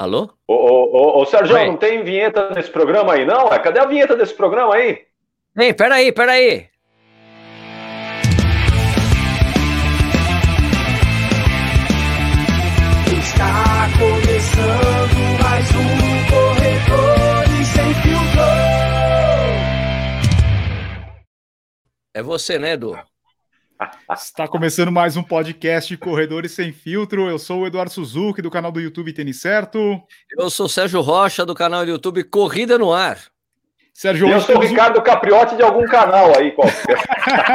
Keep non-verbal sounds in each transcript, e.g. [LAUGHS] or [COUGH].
Alô? Ô, ô, ô, ô Sérgio, Oi. não tem vinheta nesse programa aí, não? Cadê a vinheta desse programa aí? Ei, peraí, peraí. Está começando mais um Corredores Sem Filtro. É você, né, Edu? Está começando mais um podcast Corredores Sem Filtro. Eu sou o Eduardo Suzuki, do canal do YouTube Tênis Certo. Eu sou o Sérgio Rocha, do canal do YouTube Corrida no Ar. Sérgio Eu sou o Ricardo Capriotti de algum canal aí, qualquer.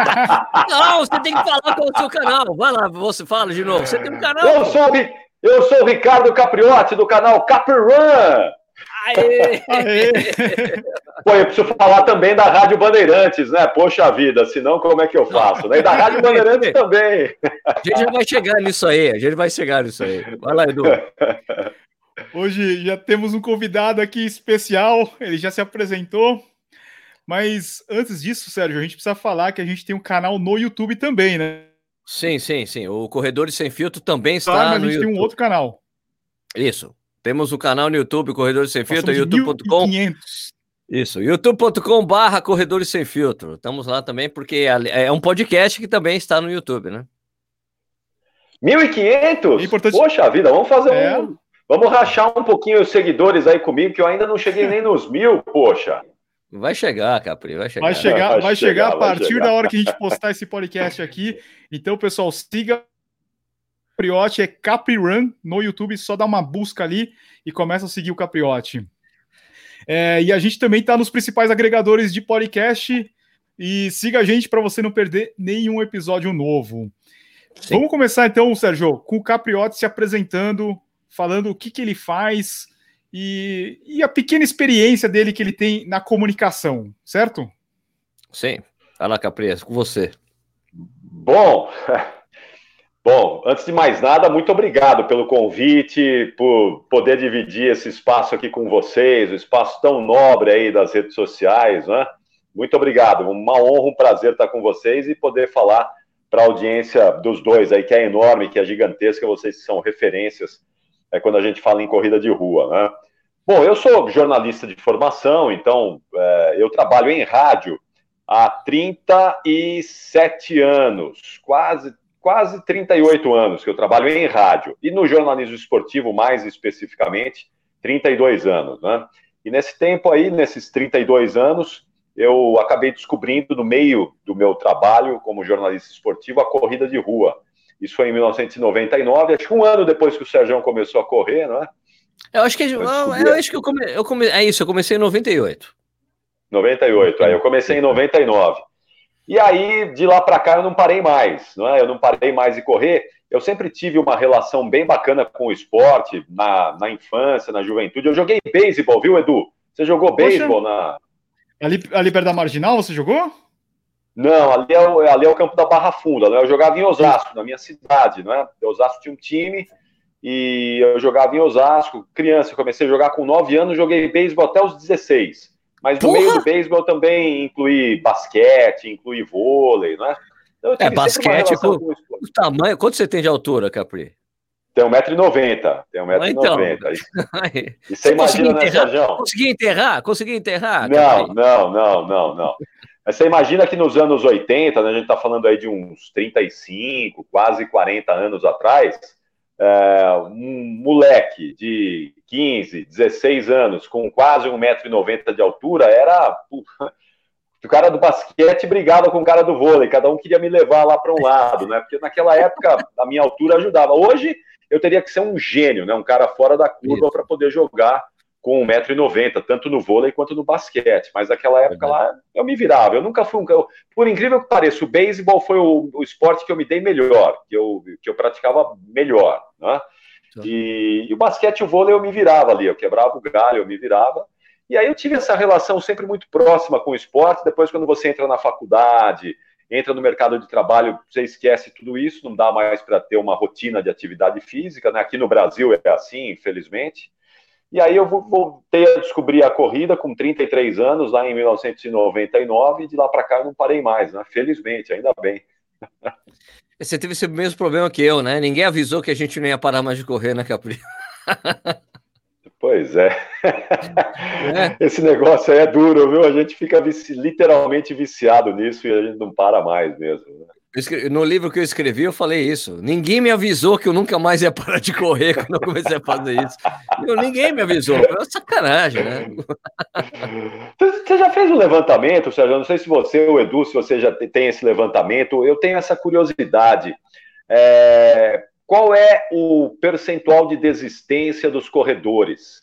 [LAUGHS] Não, você tem que falar qual é o seu canal. Vai lá, você fala de novo. Você tem um canal. Eu sou, eu sou o Ricardo Capriotti, do canal Capirun. Aê! Aê! Pô, eu preciso falar também da Rádio Bandeirantes, né? Poxa vida, senão como é que eu faço? Né? E da Rádio Bandeirantes também. A gente já vai chegar nisso aí, a gente vai chegar nisso aí. Vai lá, Edu. Hoje já temos um convidado aqui especial, ele já se apresentou. Mas antes disso, Sérgio, a gente precisa falar que a gente tem um canal no YouTube também, né? Sim, sim, sim. O Corredores Sem Filtro também está ah, mas no a gente YouTube. tem um outro canal. Isso. Temos o um canal no YouTube, Corredores Sem Filtro, youtube.com. Isso, youtube.com barra Corredores Sem Filtro. Estamos lá também, porque é um podcast que também está no YouTube, né? 1.500? É importante... Poxa vida, vamos fazer é. um... Vamos rachar um pouquinho os seguidores aí comigo, que eu ainda não cheguei nem nos mil, poxa. Vai chegar, Capri, vai chegar. Vai chegar, vai, vai chegar, chegar, a partir chegar. da hora que a gente postar esse podcast aqui. Então, pessoal, siga Capriote, é Caprirun no YouTube, só dá uma busca ali e começa a seguir o Capriote. É, e a gente também está nos principais agregadores de podcast. E siga a gente para você não perder nenhum episódio novo. Sim. Vamos começar então, Sérgio, com o Capriotti se apresentando, falando o que, que ele faz e, e a pequena experiência dele que ele tem na comunicação, certo? Sim. Fala, Capri, com você. Bom, Bom, antes de mais nada, muito obrigado pelo convite, por poder dividir esse espaço aqui com vocês, o espaço tão nobre aí das redes sociais, né? Muito obrigado, uma honra, um prazer estar com vocês e poder falar para a audiência dos dois aí, que é enorme, que é gigantesca, vocês são referências é, quando a gente fala em corrida de rua, né? Bom, eu sou jornalista de formação, então é, eu trabalho em rádio há 37 anos, quase quase 38 anos que eu trabalho em rádio e no jornalismo esportivo, mais especificamente, 32 anos, né? E nesse tempo aí, nesses 32 anos, eu acabei descobrindo no meio do meu trabalho como jornalista esportivo a corrida de rua. Isso foi em 1999, acho que um ano depois que o Sérgio começou a correr, não é? Eu acho que eu, eu acho que eu, come, eu come, é isso, eu comecei em 98. 98, aí eu comecei em 99. E aí, de lá para cá, eu não parei mais, não é? Eu não parei mais de correr. Eu sempre tive uma relação bem bacana com o esporte, na, na infância, na juventude. Eu joguei beisebol, viu, Edu? Você jogou beisebol na. Ali, ali perto da Marginal, você jogou? Não, ali é, o, ali é o campo da Barra Funda, né? Eu jogava em Osasco, na minha cidade, não é? Osasco tinha um time e eu jogava em Osasco. Criança, comecei a jogar com 9 anos, joguei beisebol até os 16 mas no Porra! meio do beisebol também inclui basquete, inclui vôlei, não é? Então, é, basquete, com, com o tamanho, quanto você tem de altura, Capri? Tem 1,90m. Tem 1,90m. Ah, então. [LAUGHS] E você, você imagina, né, Sérgio? Consegui enterrar? Consegui enterrar? Não, não, não, não, não. Mas você imagina que nos anos 80, né, a gente está falando aí de uns 35, quase 40 anos atrás, é, um moleque de 15, 16 anos, com quase 1,90m de altura, era. O cara do basquete brigava com o cara do vôlei, cada um queria me levar lá para um lado, né? Porque naquela época a minha altura ajudava. Hoje eu teria que ser um gênio, né? Um cara fora da curva para poder jogar com 1,90m, tanto no vôlei quanto no basquete. Mas naquela época lá eu me virava. Eu nunca fui um. Eu, por incrível que pareça, o beisebol foi o, o, esporte que eu me dei melhor, que eu, que eu praticava melhor. Né? E, e, o basquete e o vôlei eu me virava ali, eu quebrava o galho, eu me virava. E aí eu tive essa relação sempre muito próxima com o esporte. Depois, quando você entra na faculdade, entra no mercado de trabalho, você esquece tudo isso, não dá mais para ter uma rotina de atividade física. Né? Aqui no Brasil é assim, infelizmente. E aí eu voltei a descobrir a corrida com 33 anos, lá em 1999, e de lá para cá eu não parei mais, né? Felizmente, ainda bem. [LAUGHS] Você teve esse mesmo problema que eu, né? Ninguém avisou que a gente não ia parar mais de correr, né, Capri? [LAUGHS] Pois é. [LAUGHS] é. Esse negócio aí é duro, viu? A gente fica vici literalmente viciado nisso e a gente não para mais mesmo. Né? No livro que eu escrevi, eu falei isso. Ninguém me avisou que eu nunca mais ia parar de correr quando eu comecei a fazer isso. Eu, ninguém me avisou. Foi uma sacanagem, né? Você já fez um levantamento, Sérgio? Não sei se você, o Edu, se você já tem esse levantamento. Eu tenho essa curiosidade. É... Qual é o percentual de desistência dos corredores?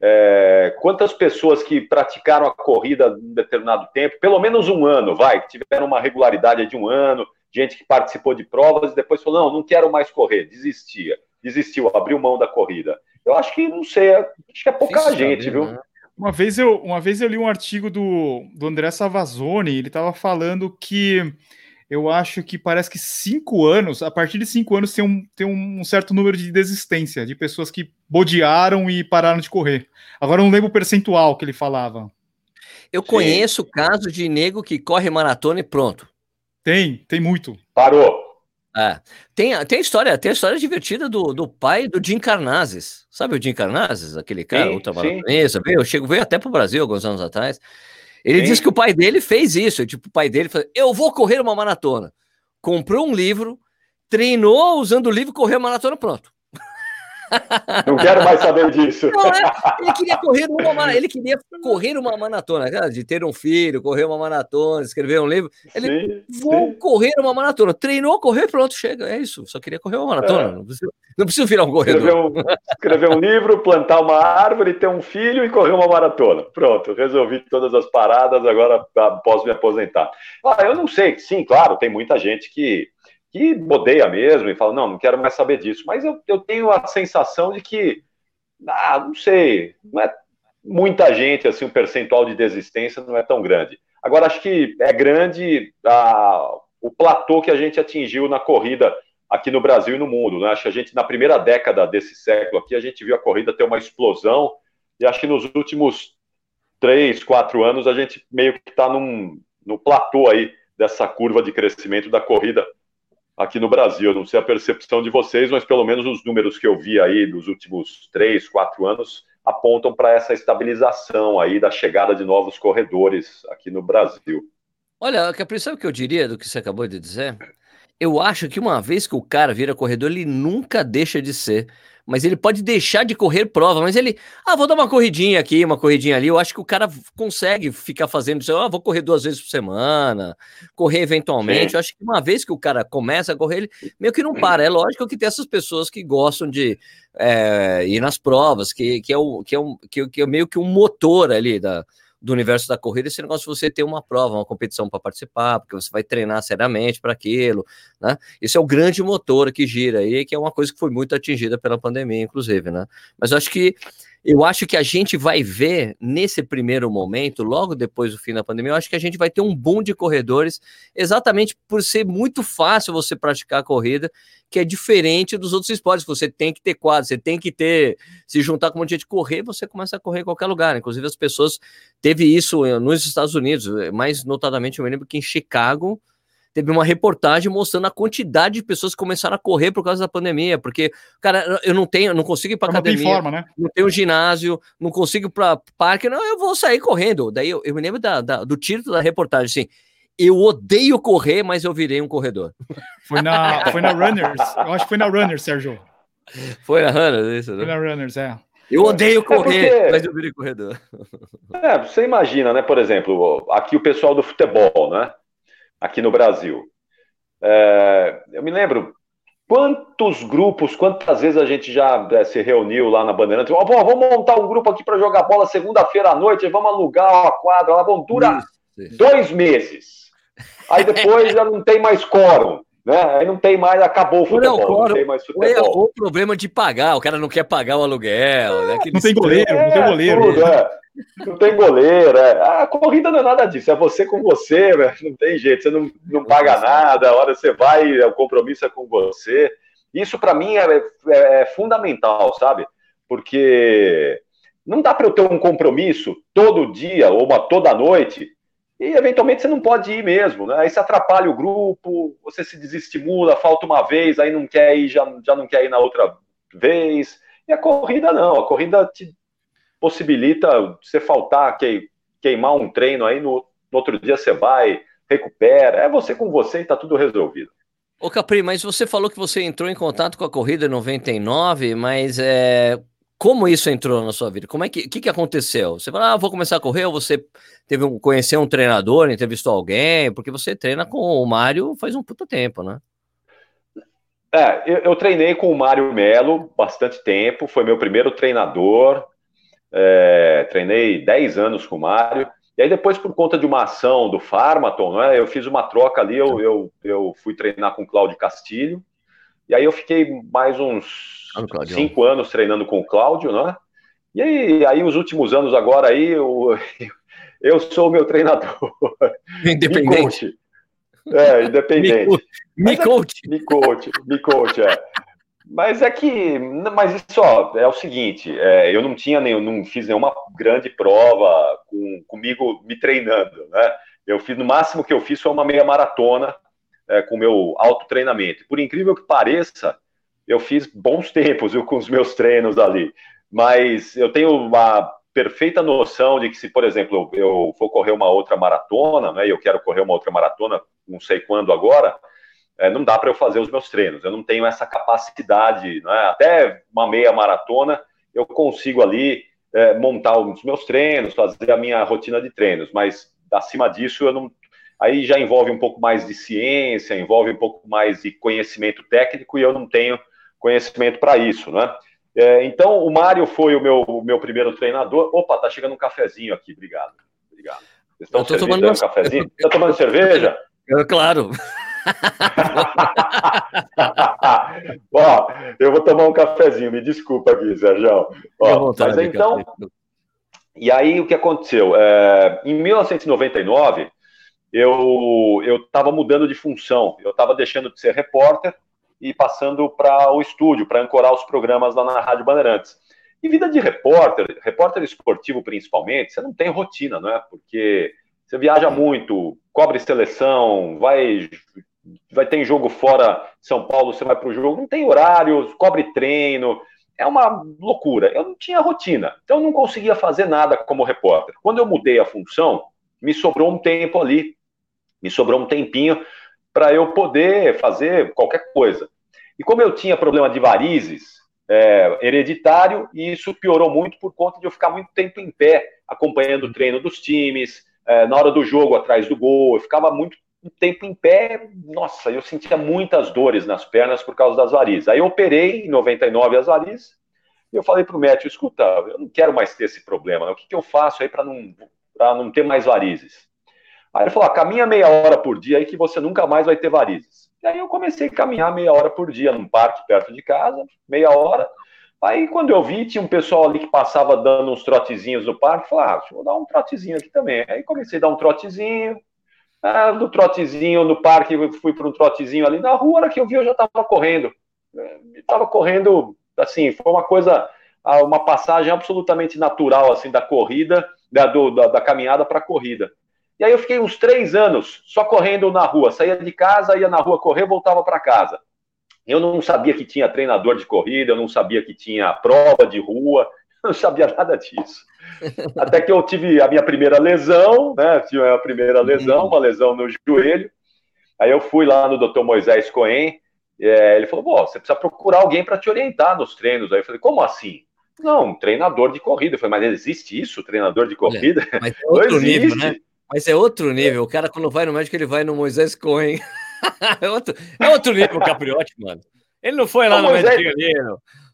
É... Quantas pessoas que praticaram a corrida em determinado tempo, pelo menos um ano, vai, que tiveram uma regularidade de um ano, gente que participou de provas e depois falou: não, não quero mais correr, desistia, desistiu, abriu mão da corrida. Eu acho que, não sei, acho que é pouca Isso gente, sabe, viu? Né? Uma vez, eu, uma vez eu li um artigo do, do André Savazone, ele estava falando que eu acho que parece que cinco anos, a partir de cinco anos, tem um, tem um certo número de desistência, de pessoas que bodearam e pararam de correr. Agora eu não lembro o percentual que ele falava. Eu Sim. conheço casos de nego que corre maratona e pronto. Tem, tem muito. Parou. É. Tem, tem história, tem a história divertida do, do pai do Jim Carnazes. Sabe o Jim Carnazes? Aquele cara ultramaratonista, veio, chegou, veio até para o Brasil alguns anos atrás. Ele sim. disse que o pai dele fez isso. Tipo, o pai dele falou: Eu vou correr uma maratona. Comprou um livro, treinou usando o livro, correu a maratona, pronto. Não quero mais saber disso. Não, é, ele queria correr uma ele queria correr uma maratona, cara, de ter um filho, correr uma maratona, escrever um livro. Ele sim, vou sim. correr uma maratona. Treinou, correr, pronto, chega. É isso. Só queria correr uma maratona. É. Não, preciso, não preciso virar um corredor. Escrever um, escrever um livro, plantar uma árvore, ter um filho e correr uma maratona. Pronto, resolvi todas as paradas, agora posso me aposentar. Ah, eu não sei, sim, claro, tem muita gente que que odeia mesmo e fala, não, não quero mais saber disso. Mas eu, eu tenho a sensação de que, ah, não sei, não é muita gente, assim, o percentual de desistência não é tão grande. Agora, acho que é grande a, o platô que a gente atingiu na corrida aqui no Brasil e no mundo. Né? Acho que a gente, na primeira década desse século aqui, a gente viu a corrida ter uma explosão e acho que nos últimos três, quatro anos a gente meio que está no platô aí dessa curva de crescimento da corrida aqui no Brasil. Não sei a percepção de vocês, mas pelo menos os números que eu vi aí dos últimos três, quatro anos apontam para essa estabilização aí da chegada de novos corredores aqui no Brasil. Olha, Capri, sabe que eu diria do que você acabou de dizer? Eu acho que uma vez que o cara vira corredor, ele nunca deixa de ser mas ele pode deixar de correr prova, mas ele, ah, vou dar uma corridinha aqui, uma corridinha ali. Eu acho que o cara consegue ficar fazendo isso. Ah, vou correr duas vezes por semana, correr eventualmente. Sim. Eu acho que uma vez que o cara começa a correr, ele meio que não para. É lógico que tem essas pessoas que gostam de é, ir nas provas, que, que, é o, que, é um, que, que é meio que um motor ali da do universo da corrida, esse negócio de você ter uma prova, uma competição para participar, porque você vai treinar seriamente para aquilo, né? Isso é o grande motor que gira aí, que é uma coisa que foi muito atingida pela pandemia, inclusive, né? Mas acho que eu acho que a gente vai ver nesse primeiro momento, logo depois do fim da pandemia, eu acho que a gente vai ter um boom de corredores, exatamente por ser muito fácil você praticar a corrida, que é diferente dos outros esportes. Você tem que ter quadro, você tem que ter, se juntar com um monte de gente correr, você começa a correr em qualquer lugar. Inclusive, as pessoas teve isso eh, nos Estados Unidos, mais notadamente, eu me lembro que em Chicago teve uma reportagem mostrando a quantidade de pessoas que começaram a correr por causa da pandemia, porque, cara, eu não tenho, não consigo ir para academia, forma, né? não tenho ginásio, não consigo ir para parque, não, eu vou sair correndo. Daí eu, eu me lembro da, da, do título da reportagem, assim, eu odeio correr, mas eu virei um corredor. [LAUGHS] Foi na, foi na Runners, eu acho que foi na Runners, Sérgio. Foi na Runners, isso, né? Foi na Runners, é. Eu odeio correr, é porque... mas eu virei corredor. É, você imagina, né, por exemplo, aqui o pessoal do futebol, né? Aqui no Brasil. É, eu me lembro quantos grupos, quantas vezes a gente já é, se reuniu lá na Bandeirantes. Oh, vamos montar um grupo aqui para jogar bola segunda-feira à noite, vamos alugar a quadra lá, vamos durar dois meses. Aí depois [LAUGHS] já não tem mais quórum. Né? Aí não tem mais, acabou o futebol. Não, não tem mais futebol. É o problema de pagar, o cara não quer pagar o aluguel. Né? Não tem goleiro, não tem goleiro. Tudo, é. Não tem goleiro. É. A corrida não é nada disso. É você com você, né? não tem jeito. Você não, não paga nada. A hora você vai, o compromisso é com você. Isso, para mim, é, é, é, fundamental, sabe? Porque não dá para eu ter um compromisso todo dia ou uma toda noite e, eventualmente, você não pode ir mesmo. Né? Aí você atrapalha o grupo, você se desestimula, falta uma vez, aí não quer ir, já, já não quer ir na outra vez. E a corrida não. A corrida te possibilita você faltar, que, queimar um treino aí, no, no outro dia você vai, recupera, é você com você e tá tudo resolvido. Ô Capri, mas você falou que você entrou em contato com a corrida em 99, mas é, como isso entrou na sua vida? Como é que, que, que aconteceu? Você falou, ah, vou começar a correr, ou você teve um, conheceu um treinador, entrevistou alguém, porque você treina com o Mário faz um puta tempo, né? É, eu, eu treinei com o Mário Melo bastante tempo, foi meu primeiro treinador, é, treinei 10 anos com o Mário, e aí depois, por conta de uma ação do Farmaton, né, eu fiz uma troca ali, eu, eu, eu fui treinar com o Cláudio Castilho, e aí eu fiquei mais uns cinco anos treinando com o Cláudio, né? E aí, aí os últimos anos agora aí, eu, [LAUGHS] eu sou o meu treinador. [LAUGHS] Independente. É, independente. Me, coach. me coach, me coach, é. Mas é que, mas isso ó, é o seguinte, é, eu não tinha nem, não fiz nenhuma grande prova com, comigo me treinando, né? Eu fiz no máximo que eu fiz foi uma meia maratona é, com o meu autotreinamento. Por incrível que pareça, eu fiz bons tempos viu, com os meus treinos ali, mas eu tenho uma perfeita noção de que se, por exemplo, eu, for correr uma outra maratona, né? Eu quero correr uma outra maratona, não sei quando agora é, não dá para eu fazer os meus treinos. Eu não tenho essa capacidade, né? até uma meia maratona eu consigo ali é, montar os meus treinos, fazer a minha rotina de treinos, mas acima disso eu não. Aí já envolve um pouco mais de ciência, envolve um pouco mais de conhecimento técnico e eu não tenho conhecimento para isso, né? É, então o Mário foi o meu, o meu primeiro treinador. Opa, tá chegando um cafezinho aqui, obrigado. Obrigado. Vocês estão tomando um cafezinho? Está [LAUGHS] tomando cerveja? É, claro. [LAUGHS] Ó, eu vou tomar um cafezinho, me desculpa aqui, Sérgio. Ó, mas então. E aí o que aconteceu? É, em 1999, eu estava mudando de função, eu estava deixando de ser repórter e passando para o estúdio, para ancorar os programas lá na Rádio Bandeirantes. E vida de repórter, repórter esportivo principalmente, você não tem rotina, não é? Porque você viaja muito, cobre seleção, vai vai ter jogo fora de São Paulo, você vai para o jogo, não tem horário, cobre treino, é uma loucura. Eu não tinha rotina, então eu não conseguia fazer nada como repórter. Quando eu mudei a função, me sobrou um tempo ali, me sobrou um tempinho para eu poder fazer qualquer coisa. E como eu tinha problema de varizes é, hereditário, e isso piorou muito por conta de eu ficar muito tempo em pé, acompanhando o treino dos times, é, na hora do jogo, atrás do gol, eu ficava muito tempo em pé, nossa, eu sentia muitas dores nas pernas por causa das varizes. Aí eu operei em 99 as varizes, e eu falei para o médico, escuta, eu não quero mais ter esse problema, né? o que, que eu faço aí para não, não ter mais varizes? Aí ele falou, ah, caminha meia hora por dia aí que você nunca mais vai ter varizes. E aí eu comecei a caminhar meia hora por dia num parque perto de casa, meia hora. Aí quando eu vi, tinha um pessoal ali que passava dando uns trotezinhos no parque, falei, ah, deixa eu dar um trotezinho aqui também. Aí comecei a dar um trotezinho, ah, do trotezinho no parque, fui para um trotezinho ali na rua, hora que eu vi eu já estava correndo. Estava correndo, assim, foi uma coisa, ah, uma passagem absolutamente natural, assim, da corrida, da, do, da, da caminhada para a corrida. E aí eu fiquei uns três anos só correndo na rua, saía de casa, ia na rua correr, voltava para casa. Eu não sabia que tinha treinador de corrida, eu não sabia que tinha prova de rua, eu [LAUGHS] não sabia nada disso. [LAUGHS] Até que eu tive a minha primeira lesão, né? Tive a primeira lesão, uma lesão no joelho. Aí eu fui lá no Dr. Moisés Cohen, é, ele falou: você precisa procurar alguém para te orientar nos treinos. Aí eu falei: Como assim? Não, um treinador de corrida. Eu falei: Mas existe isso, treinador de corrida? É, mas é [LAUGHS] outro nível, né? Mas é outro nível. O cara, quando vai no médico, ele vai no Moisés Cohen. [LAUGHS] é, outro, é outro nível o Capriotti, mano. Ele não foi lá no Moisés...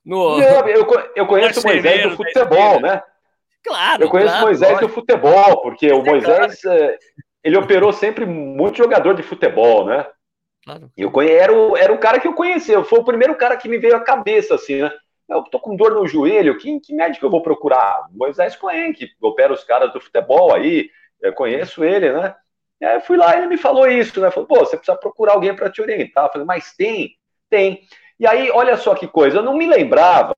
no... no... Eu, eu conheço o Moisés do futebol, né? Claro. Eu conheço claro, Moisés do futebol, porque o Moisés é, ele operou sempre muito jogador de futebol, né? Claro. Eu conhe... era, o, era o cara que eu conhecia, foi o primeiro cara que me veio à cabeça, assim, né? Eu tô com dor no joelho, que, que médico eu vou procurar? Moisés Cohen, que opera os caras do futebol aí, eu conheço ele, né? Aí eu fui lá e ele me falou isso, né? Falou, pô, você precisa procurar alguém para te orientar. Eu falei, mas tem, tem. E aí, olha só que coisa, eu não me lembrava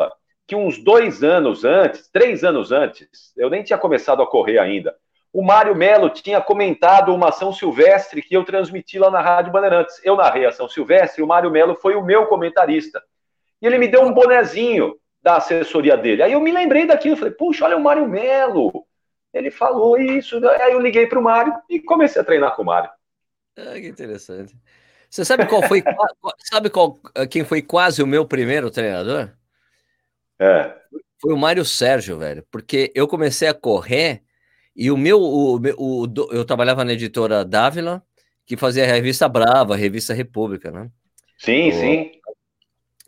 que uns dois anos antes, três anos antes, eu nem tinha começado a correr ainda, o Mário Melo tinha comentado uma ação silvestre que eu transmiti lá na Rádio Bandeirantes. Eu narrei a ação silvestre e o Mário Melo foi o meu comentarista. E ele me deu um bonezinho da assessoria dele. Aí eu me lembrei daquilo, falei, puxa, olha o Mário Melo. Ele falou isso, aí eu liguei para o Mário e comecei a treinar com o Mário. Ah, que interessante. Você sabe qual foi, [LAUGHS] sabe qual, quem foi quase o meu primeiro treinador? É. Foi o Mário Sérgio, velho, porque eu comecei a correr e o meu, o, o, o eu trabalhava na editora Dávila, que fazia a revista Brava, a revista República, né? Sim, o, sim.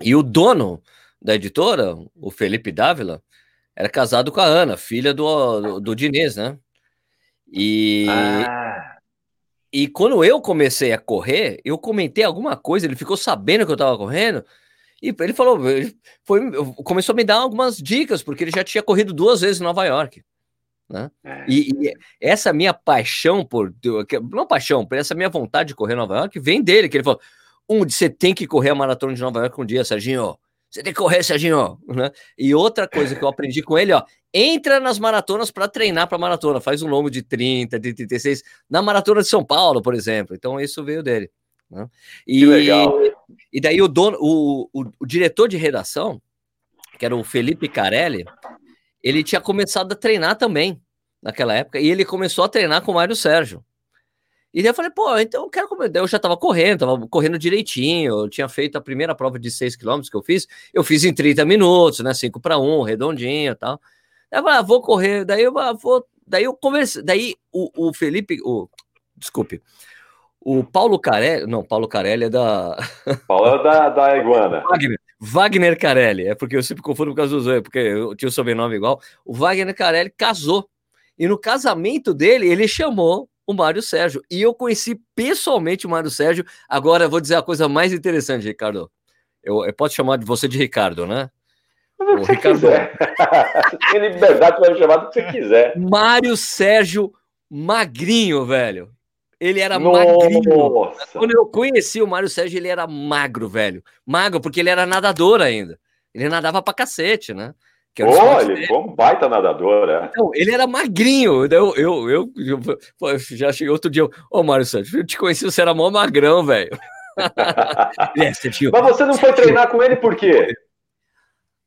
E o dono da editora, o Felipe Dávila, era casado com a Ana, filha do, do, do Diniz, né? E, ah. e quando eu comecei a correr, eu comentei alguma coisa, ele ficou sabendo que eu tava correndo, e ele falou, ele foi, começou a me dar algumas dicas, porque ele já tinha corrido duas vezes em Nova York. Né? É. E, e, essa minha paixão por. Não paixão, por essa minha vontade de correr em Nova York vem dele, que ele falou: um, você tem que correr a maratona de Nova York um dia, Serginho. Você tem que correr, Serginho. Né? E outra coisa que eu aprendi com ele, ó, entra nas maratonas para treinar para maratona, faz um longo de 30, de 36, na maratona de São Paulo, por exemplo. Então, isso veio dele. Né? E, que legal. E daí o dono, o, o, o diretor de redação, que era o Felipe Carelli, ele tinha começado a treinar também naquela época, e ele começou a treinar com o Mário Sérgio. E daí eu falei, pô, então eu quero comer. Eu já tava correndo, tava correndo direitinho. Eu tinha feito a primeira prova de 6 km que eu fiz, eu fiz em 30 minutos, né? 5 para 1, redondinho e tal. Daí eu falei, ah, vou correr. Daí eu ah, vou. Daí eu conversei. Daí o, o Felipe, o, desculpe, o Paulo Carelli, não, Paulo Carelli é da. [LAUGHS] Paulo é da, da Iguana. Wagner, Wagner Carelli, é porque eu sempre confundo por causa do Zoe, porque eu tinha o sobrenome igual. O Wagner Carelli casou. E no casamento dele, ele chamou o Mário Sérgio. E eu conheci pessoalmente o Mário Sérgio. Agora eu vou dizer a coisa mais interessante, Ricardo. Eu, eu posso chamar de você de Ricardo, né? O Ricardo. [LAUGHS] Tem liberdade para chamar do que você quiser. Mário Sérgio Magrinho, velho. Ele era Nossa. magrinho. Quando eu conheci o Mário Sérgio, ele era magro, velho. Magro, porque ele era nadador ainda. Ele nadava pra cacete, né? Que Olha, ele foi um baita nadador, é. Então, ele era magrinho. Eu, eu, eu, eu já cheguei outro dia. Ô, oh, Mário Santos, eu te conheci, você era mó magrão, velho. [LAUGHS] é, você Mas você não foi treinar com ele por quê?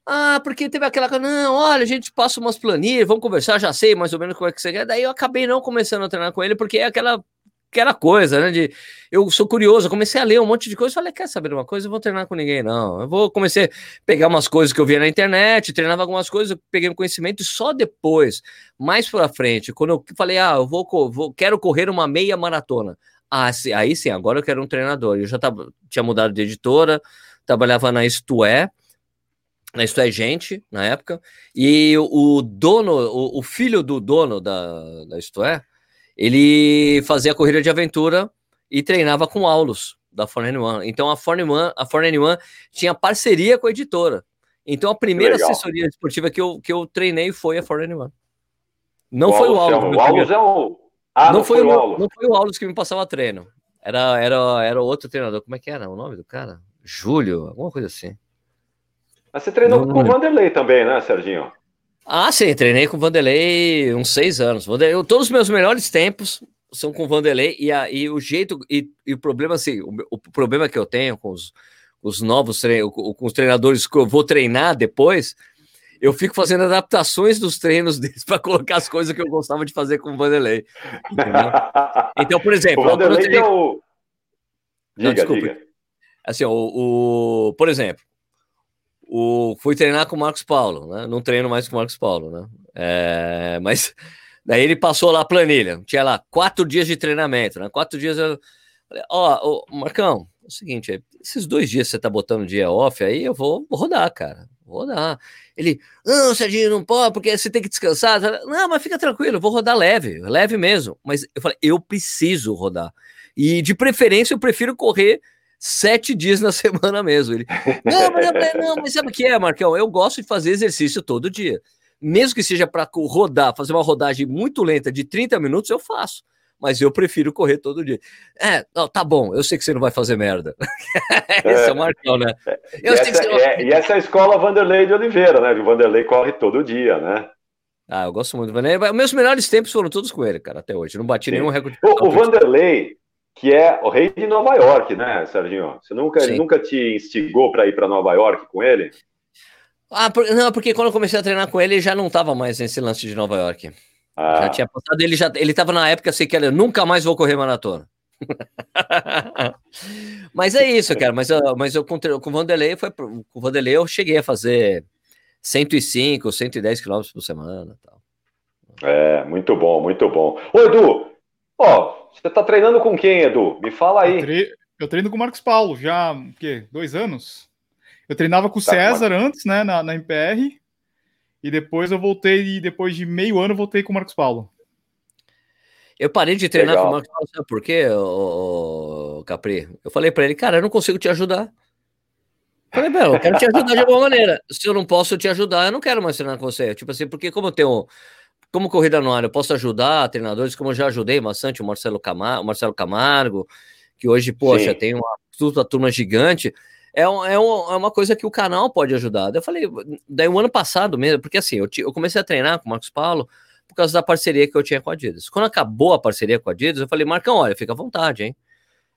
Ah, porque teve aquela coisa, não, olha, a gente passa umas planilhas, vamos conversar, já sei mais ou menos como é que você quer. Daí eu acabei não começando a treinar com ele, porque é aquela aquela coisa, né? De eu sou curioso, comecei a ler um monte de coisa, falei, quer saber uma coisa? Eu vou treinar com ninguém, não. Eu vou comecei a pegar umas coisas que eu via na internet, treinava algumas coisas, peguei um conhecimento e só depois, mais pra frente, quando eu falei, ah, eu vou, vou quero correr uma meia maratona. Ah, aí sim, agora eu quero um treinador. Eu já tava, tinha mudado de editora, trabalhava na Isto É, na Isto É Gente, na época, e o dono, o, o filho do dono da, da Isto É, ele fazia corrida de aventura e treinava com Aulus da Forn One. Então a Forn One, a One tinha parceria com a editora. Então a primeira assessoria esportiva que eu, que eu treinei foi a Forn One. Não o foi o Aulus. O Aulus é o. Ah, não, não, foi, o Aulus. Não foi o Aulus que me passava treino. Era, era, era outro treinador. Como é que era o nome do cara? Júlio, alguma coisa assim. Mas você treinou não, com o Vanderlei também, né, Serginho? Ah, sim, treinei com o Vanderlei uns seis anos. Vanderlei, todos os meus melhores tempos são com o Vanderlei e, a, e o jeito e, e, o problema assim, o, o, problema que eu tenho com os, os novos com os treinadores que eu vou treinar depois, eu fico fazendo adaptações dos treinos [LAUGHS] deles para colocar as coisas que eu gostava de fazer com o Vanderlei. Então, por exemplo, o Vanderlei treinei... é o... Diga, Não, desculpa. Diga. Assim, o, o, por exemplo, o, fui treinar com o Marcos Paulo, né? Não treino mais com o Marcos Paulo, né? É, mas [LAUGHS] daí ele passou lá a planilha, tinha lá quatro dias de treinamento, né? Quatro dias eu falei, ó, Marcão, é o seguinte, esses dois dias que você tá botando dia off aí, eu vou, vou rodar, cara. Vou rodar. Ele, não, Serginho, não pode, porque você tem que descansar. Não, mas fica tranquilo, vou rodar leve, leve mesmo. Mas eu falei, eu preciso rodar. E de preferência eu prefiro correr sete dias na [LAUGHS] semana mesmo. Ele, não, mas, não, mas sabe o que é, Marcão? Eu gosto de fazer exercício todo dia. Mesmo que seja para rodar, fazer uma rodagem muito lenta de 30 minutos, eu faço. Mas eu prefiro correr todo dia. É, não, tá bom, eu sei que você não vai fazer merda. [LAUGHS] Esse é, é o Marcão, né? e, essa, é, e essa é a escola Vanderlei de Oliveira, né? O Vanderlei corre todo dia, né? Ah, eu gosto muito do Vanderlei. Meus melhores tempos foram todos com ele, cara, até hoje. Não bati Sim. nenhum recorde. O, o Vanderlei, que é o rei de Nova York, né, Serginho? Você nunca, nunca te instigou para ir para Nova York com ele? Ah, por, não, porque quando eu comecei a treinar com ele, ele já não estava mais nesse lance de Nova York. Ah. Já tinha passado, ele já ele estava na época assim que ele nunca mais vou correr maratona. [LAUGHS] mas é isso, cara. Mas, eu, mas eu com, com o Vanderlei foi com o Vanderlei eu cheguei a fazer 105, 110 quilômetros por semana, tal. É, muito bom, muito bom. Ô, Edu, ó, você tá treinando com quem, Edu? Me fala aí. Eu treino, eu treino com o Marcos Paulo, já, o quê? Dois anos? Eu treinava com o tá, César mas... antes, né, na, na MPR, e depois eu voltei, e depois de meio ano, eu voltei com o Marcos Paulo. Eu parei de treinar Legal. com o Marcos Paulo, sabe por quê, ô, Capri? Eu falei para ele, cara, eu não consigo te ajudar. Eu falei, meu, eu quero te ajudar de alguma maneira. Se eu não posso te ajudar, eu não quero mais treinar com você. Tipo assim, porque como eu tenho. Como corrida no ar, eu posso ajudar treinadores, como eu já ajudei bastante o Marcelo Camargo, o Marcelo Camargo que hoje, poxa, Sim. tem uma puta turma gigante é, um, é, um, é, uma coisa que o canal pode ajudar. Eu falei, daí o ano passado mesmo, porque assim, eu, eu comecei a treinar com o Marcos Paulo por causa da parceria que eu tinha com a Adidas. Quando acabou a parceria com a Adidas, eu falei, Marcão, olha, fica à vontade, hein?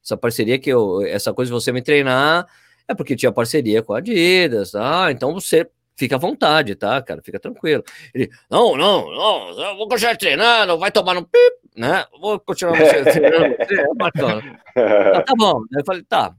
Essa parceria que eu, essa coisa de você me treinar é porque tinha parceria com a Adidas, ah, então você fica à vontade, tá, cara? Fica tranquilo. Ele, não, não, não, eu vou continuar treinando, vai tomar no pip, né? Vou continuar [LAUGHS] treinando, é, Marcão. Ah, tá bom. Aí eu falei, tá,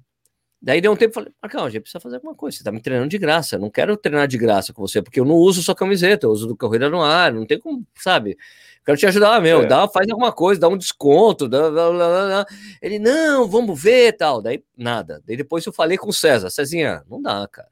Daí deu um tempo e falei, Marcão, a gente precisa fazer alguma coisa. Você tá me treinando de graça. Eu não quero treinar de graça com você, porque eu não uso sua camiseta, eu uso do Corrida no Ar, não tem como, sabe? Quero te ajudar, meu. É. Dá, faz alguma coisa, dá um desconto. Dá, dá, dá, Ele, não, vamos ver tal. Daí, nada. Daí depois eu falei com o César, Cezinha, não dá, cara.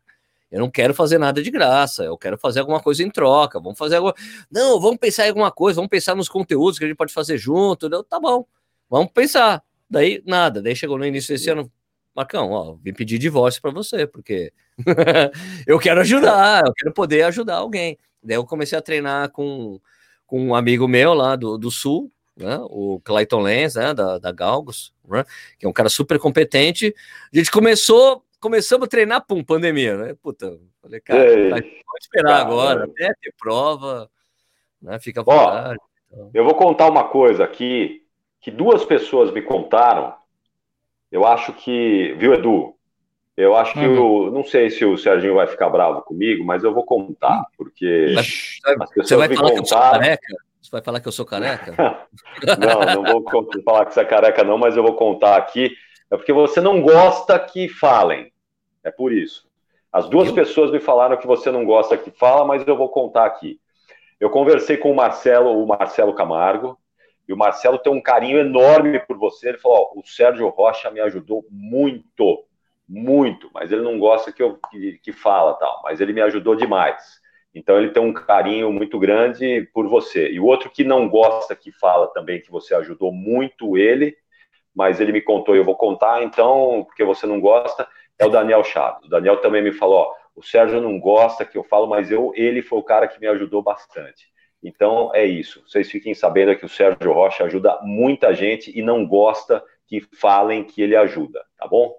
Eu não quero fazer nada de graça, eu quero fazer alguma coisa em troca. Vamos fazer alguma. Não, vamos pensar em alguma coisa, vamos pensar nos conteúdos que a gente pode fazer junto. Eu, tá bom, vamos pensar. Daí, nada. Daí chegou no início desse ano, Marcão, ó, vim pedir divórcio para você, porque [LAUGHS] eu quero ajudar, eu quero poder ajudar alguém. Daí eu comecei a treinar com, com um amigo meu lá do, do Sul, né, o Clayton Lenz, né, da, da Galgos, né, que é um cara super competente. A gente começou, começamos a treinar, pum, pandemia, né? Puta, falei, cara, Ei, pode esperar cara, agora, até ter prova, né, fica à vontade. Então. Eu vou contar uma coisa aqui, que duas pessoas me contaram, eu acho que, viu, Edu? Eu acho que uhum. o. Não sei se o Serginho vai ficar bravo comigo, mas eu vou contar, porque. Você vai falar contaram... que eu sou careca? Você vai falar que eu sou careca? [LAUGHS] não, não vou falar que você é careca, não, mas eu vou contar aqui. É porque você não gosta que falem. É por isso. As duas eu? pessoas me falaram que você não gosta que fala, mas eu vou contar aqui. Eu conversei com o Marcelo, o Marcelo Camargo, e o Marcelo tem um carinho enorme por você. Ele falou: oh, o Sérgio Rocha me ajudou muito, muito, mas ele não gosta que eu que, que fala tal, mas ele me ajudou demais. Então ele tem um carinho muito grande por você. E o outro que não gosta que fala também que você ajudou muito ele, mas ele me contou, eu vou contar então, porque você não gosta, é o Daniel Chaves. O Daniel também me falou, ó, o Sérgio não gosta que eu falo, mas eu, ele foi o cara que me ajudou bastante. Então é isso. Vocês fiquem sabendo que o Sérgio Rocha ajuda muita gente e não gosta que falem que ele ajuda, tá bom?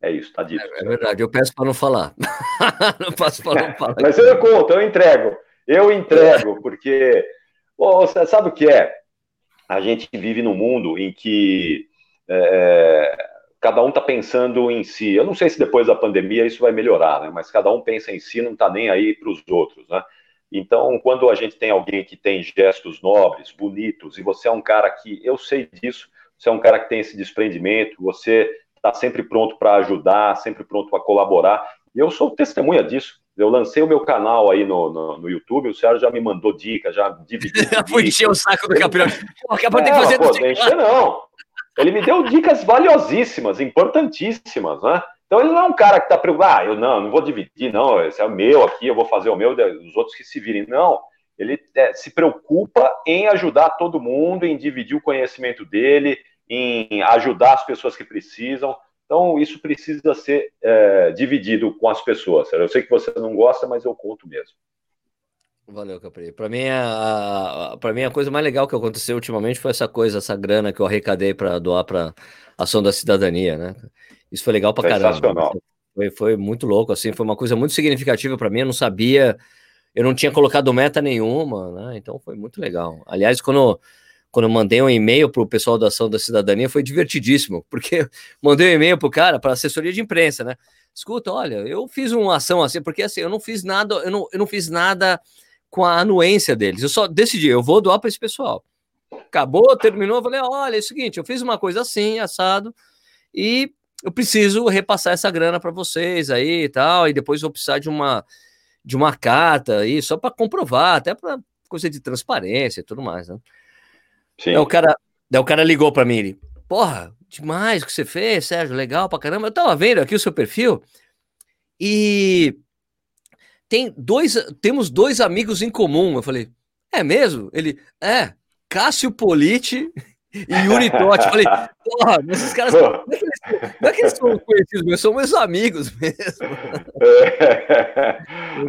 É isso, tá dito. É, é verdade, eu peço para não falar. [LAUGHS] não peço para não falar. Mas eu conto, eu entrego. Eu entrego, porque você sabe o que é? A gente vive num mundo em que é, cada um está pensando em si. Eu não sei se depois da pandemia isso vai melhorar, né? Mas cada um pensa em si, não está nem aí para os outros, né? Então, quando a gente tem alguém que tem gestos nobres, bonitos, e você é um cara que, eu sei disso, você é um cara que tem esse desprendimento, você está sempre pronto para ajudar, sempre pronto para colaborar. E eu sou testemunha disso. Eu lancei o meu canal aí no, no, no YouTube, o Sérgio já me mandou dicas, já dividiu. [LAUGHS] Fui encher o saco do campeão. [LAUGHS] Que é, fazer pô, encher, não. Ele me deu dicas valiosíssimas, importantíssimas, né? Então ele não é um cara que está preocupado, ah, eu não, não vou dividir, não, esse é o meu aqui, eu vou fazer o meu, os outros que se virem. Não, ele é, se preocupa em ajudar todo mundo, em dividir o conhecimento dele, em ajudar as pessoas que precisam. Então, isso precisa ser é, dividido com as pessoas. Eu sei que você não gosta, mas eu conto mesmo. Valeu, Capri. Para mim, a, para mim, a coisa mais legal que aconteceu ultimamente foi essa coisa, essa grana que eu arrecadei para doar para ação da cidadania, né? Isso foi legal pra caramba. Foi, foi muito louco, assim, foi uma coisa muito significativa para mim. Eu não sabia, eu não tinha colocado meta nenhuma, né? Então foi muito legal. Aliás, quando, quando eu mandei um e-mail para o pessoal da Ação da Cidadania, foi divertidíssimo, porque [LAUGHS] mandei um e-mail para o cara, para assessoria de imprensa, né? Escuta, olha, eu fiz uma ação assim, porque assim, eu não fiz nada, eu não, eu não fiz nada com a anuência deles, eu só decidi, eu vou doar para esse pessoal. Acabou, terminou, eu falei, olha, é o seguinte, eu fiz uma coisa assim, assado, e eu preciso repassar essa grana para vocês aí e tal, e depois vou precisar de uma de uma carta aí, só para comprovar, até para coisa de transparência e tudo mais, né? Sim. Daí o cara, daí o cara ligou para mim, ele, porra, demais o que você fez, Sérgio, legal pra caramba. Eu tava vendo aqui o seu perfil e tem dois, temos dois amigos em comum. Eu falei, é mesmo? Ele, é, Cássio Politi e Yuri [LAUGHS] Totti. Falei, porra, esses caras. Não é, que eles, não é que eles são conhecidos, mas são meus amigos mesmo. É.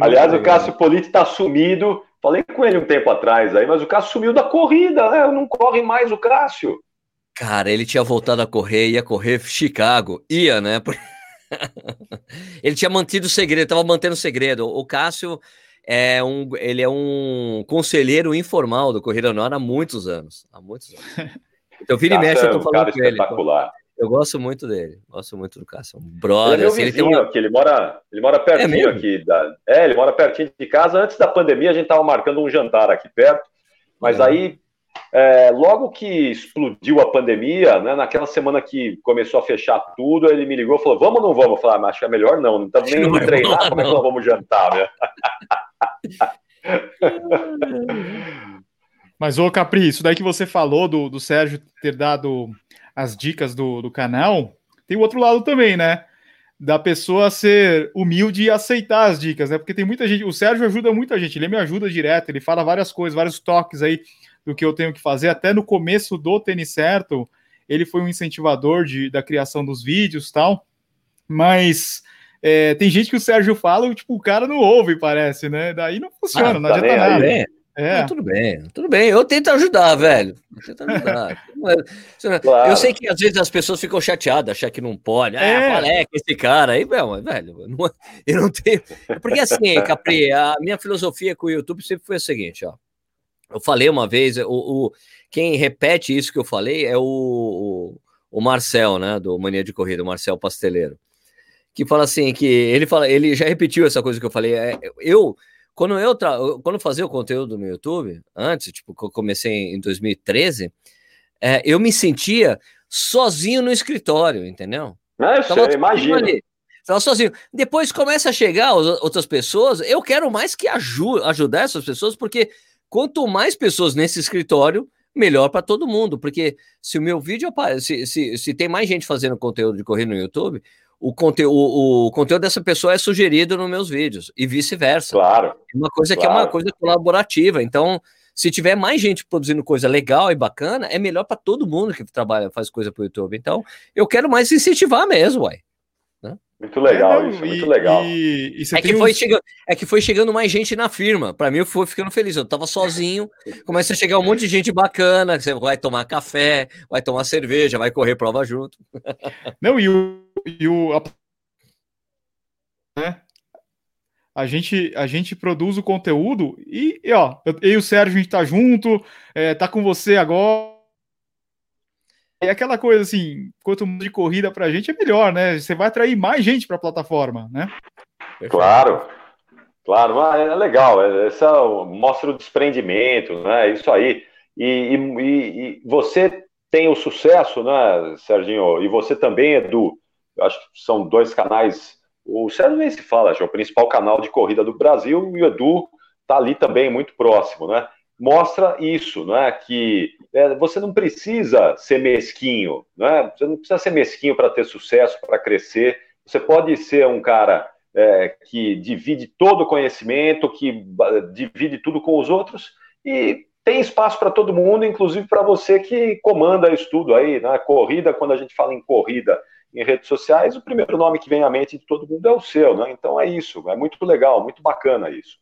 [LAUGHS] Aliás, o Cássio Politi tá sumido. Falei com ele um tempo atrás aí, mas o Cássio sumiu da corrida, né? Não corre mais o Cássio. Cara, ele tinha voltado a correr, ia correr Chicago. Ia, né? [LAUGHS] [LAUGHS] ele tinha mantido o segredo, tava mantendo o segredo. O Cássio é um, ele é um conselheiro informal do Corrida Ar há muitos anos. Há muitos anos. Então, vira e mexe, eu tô é falando com ele. Então, eu gosto muito dele, gosto muito do Cássio. Um brother, ele, é assim, ele tem uma... aqui, ele mora, ele mora pertinho é aqui. Da... É, ele mora pertinho de casa. Antes da pandemia, a gente tava marcando um jantar aqui perto. Mas é. aí, é, logo que explodiu a pandemia, né, naquela semana que começou a fechar tudo, ele me ligou e falou: Vamos ou não vamos? Eu falei: ah, Acho que é melhor não, não estamos nem indo treinar, como é que nós vamos jantar, né? [LAUGHS] Mas, ô Capri, isso daí que você falou do, do Sérgio ter dado as dicas do, do canal, tem o outro lado também, né? Da pessoa ser humilde e aceitar as dicas, né? Porque tem muita gente. O Sérgio ajuda muita gente, ele me ajuda direto, ele fala várias coisas, vários toques aí do que eu tenho que fazer. Até no começo do Tênis Certo, ele foi um incentivador de, da criação dos vídeos tal. Mas é, tem gente que o Sérgio fala, tipo, o cara não ouve, parece, né? Daí não funciona, ah, não tá adianta nada. Aí, é. tudo bem, tudo bem. Eu tento ajudar, velho. Eu tento ajudar. [LAUGHS] claro. Eu sei que às vezes as pessoas ficam chateadas, achar que não pode. Ah, é. qual é que esse cara aí, velho? velho não, eu não tenho. Porque assim, Capri, a minha filosofia com o YouTube sempre foi a seguinte, ó. Eu falei uma vez, o, o quem repete isso que eu falei é o, o, Marcel, né, do Mania de Corrida, o Marcel Pasteleiro, que fala assim, que ele fala, ele já repetiu essa coisa que eu falei, é, eu quando eu, tra... quando eu fazia o conteúdo no YouTube, antes, tipo, que eu comecei em 2013, é, eu me sentia sozinho no escritório, entendeu? É, eu imagino. Estava sozinho. Depois começa a chegar outras pessoas, eu quero mais que aju ajudar essas pessoas, porque quanto mais pessoas nesse escritório, melhor para todo mundo, porque se o meu vídeo, se, se, se tem mais gente fazendo conteúdo de corrida no YouTube, o, conte o, o, conteúdo dessa pessoa é sugerido nos meus vídeos e vice-versa. Claro. Uma coisa claro. que é uma coisa colaborativa. Então, se tiver mais gente produzindo coisa legal e bacana, é melhor para todo mundo que trabalha, faz coisa para o YouTube. Então, eu quero mais incentivar mesmo, uai. Muito legal é, isso, e, muito legal. E, e é, que foi chegando, é que foi chegando mais gente na firma. Para mim, eu fui ficando feliz. Eu tava sozinho, começa a chegar um monte de gente bacana. Você vai tomar café, vai tomar cerveja, vai correr prova junto. [LAUGHS] Não, e o. E o a, né? a, gente, a gente produz o conteúdo e, e ó, eu, eu e o Sérgio, a gente tá junto, é, tá com você agora é aquela coisa assim, quanto mais de corrida pra gente é melhor, né? Você vai atrair mais gente para a plataforma, né? Claro, claro, ah, é legal. Essa é mostra o desprendimento, né? Isso aí. E, e, e, você tem o sucesso, né, Serginho? E você também, Edu. Eu acho que são dois canais. O Sérgio nem se fala, é o principal canal de corrida do Brasil, e o Edu tá ali também muito próximo, né? Mostra isso, né? Que é, você não precisa ser mesquinho, né? Você não precisa ser mesquinho para ter sucesso, para crescer. Você pode ser um cara é, que divide todo o conhecimento, que divide tudo com os outros e tem espaço para todo mundo, inclusive para você que comanda isso tudo aí, né? Corrida, quando a gente fala em corrida em redes sociais, o primeiro nome que vem à mente de todo mundo é o seu, né? Então é isso, é muito legal, muito bacana isso.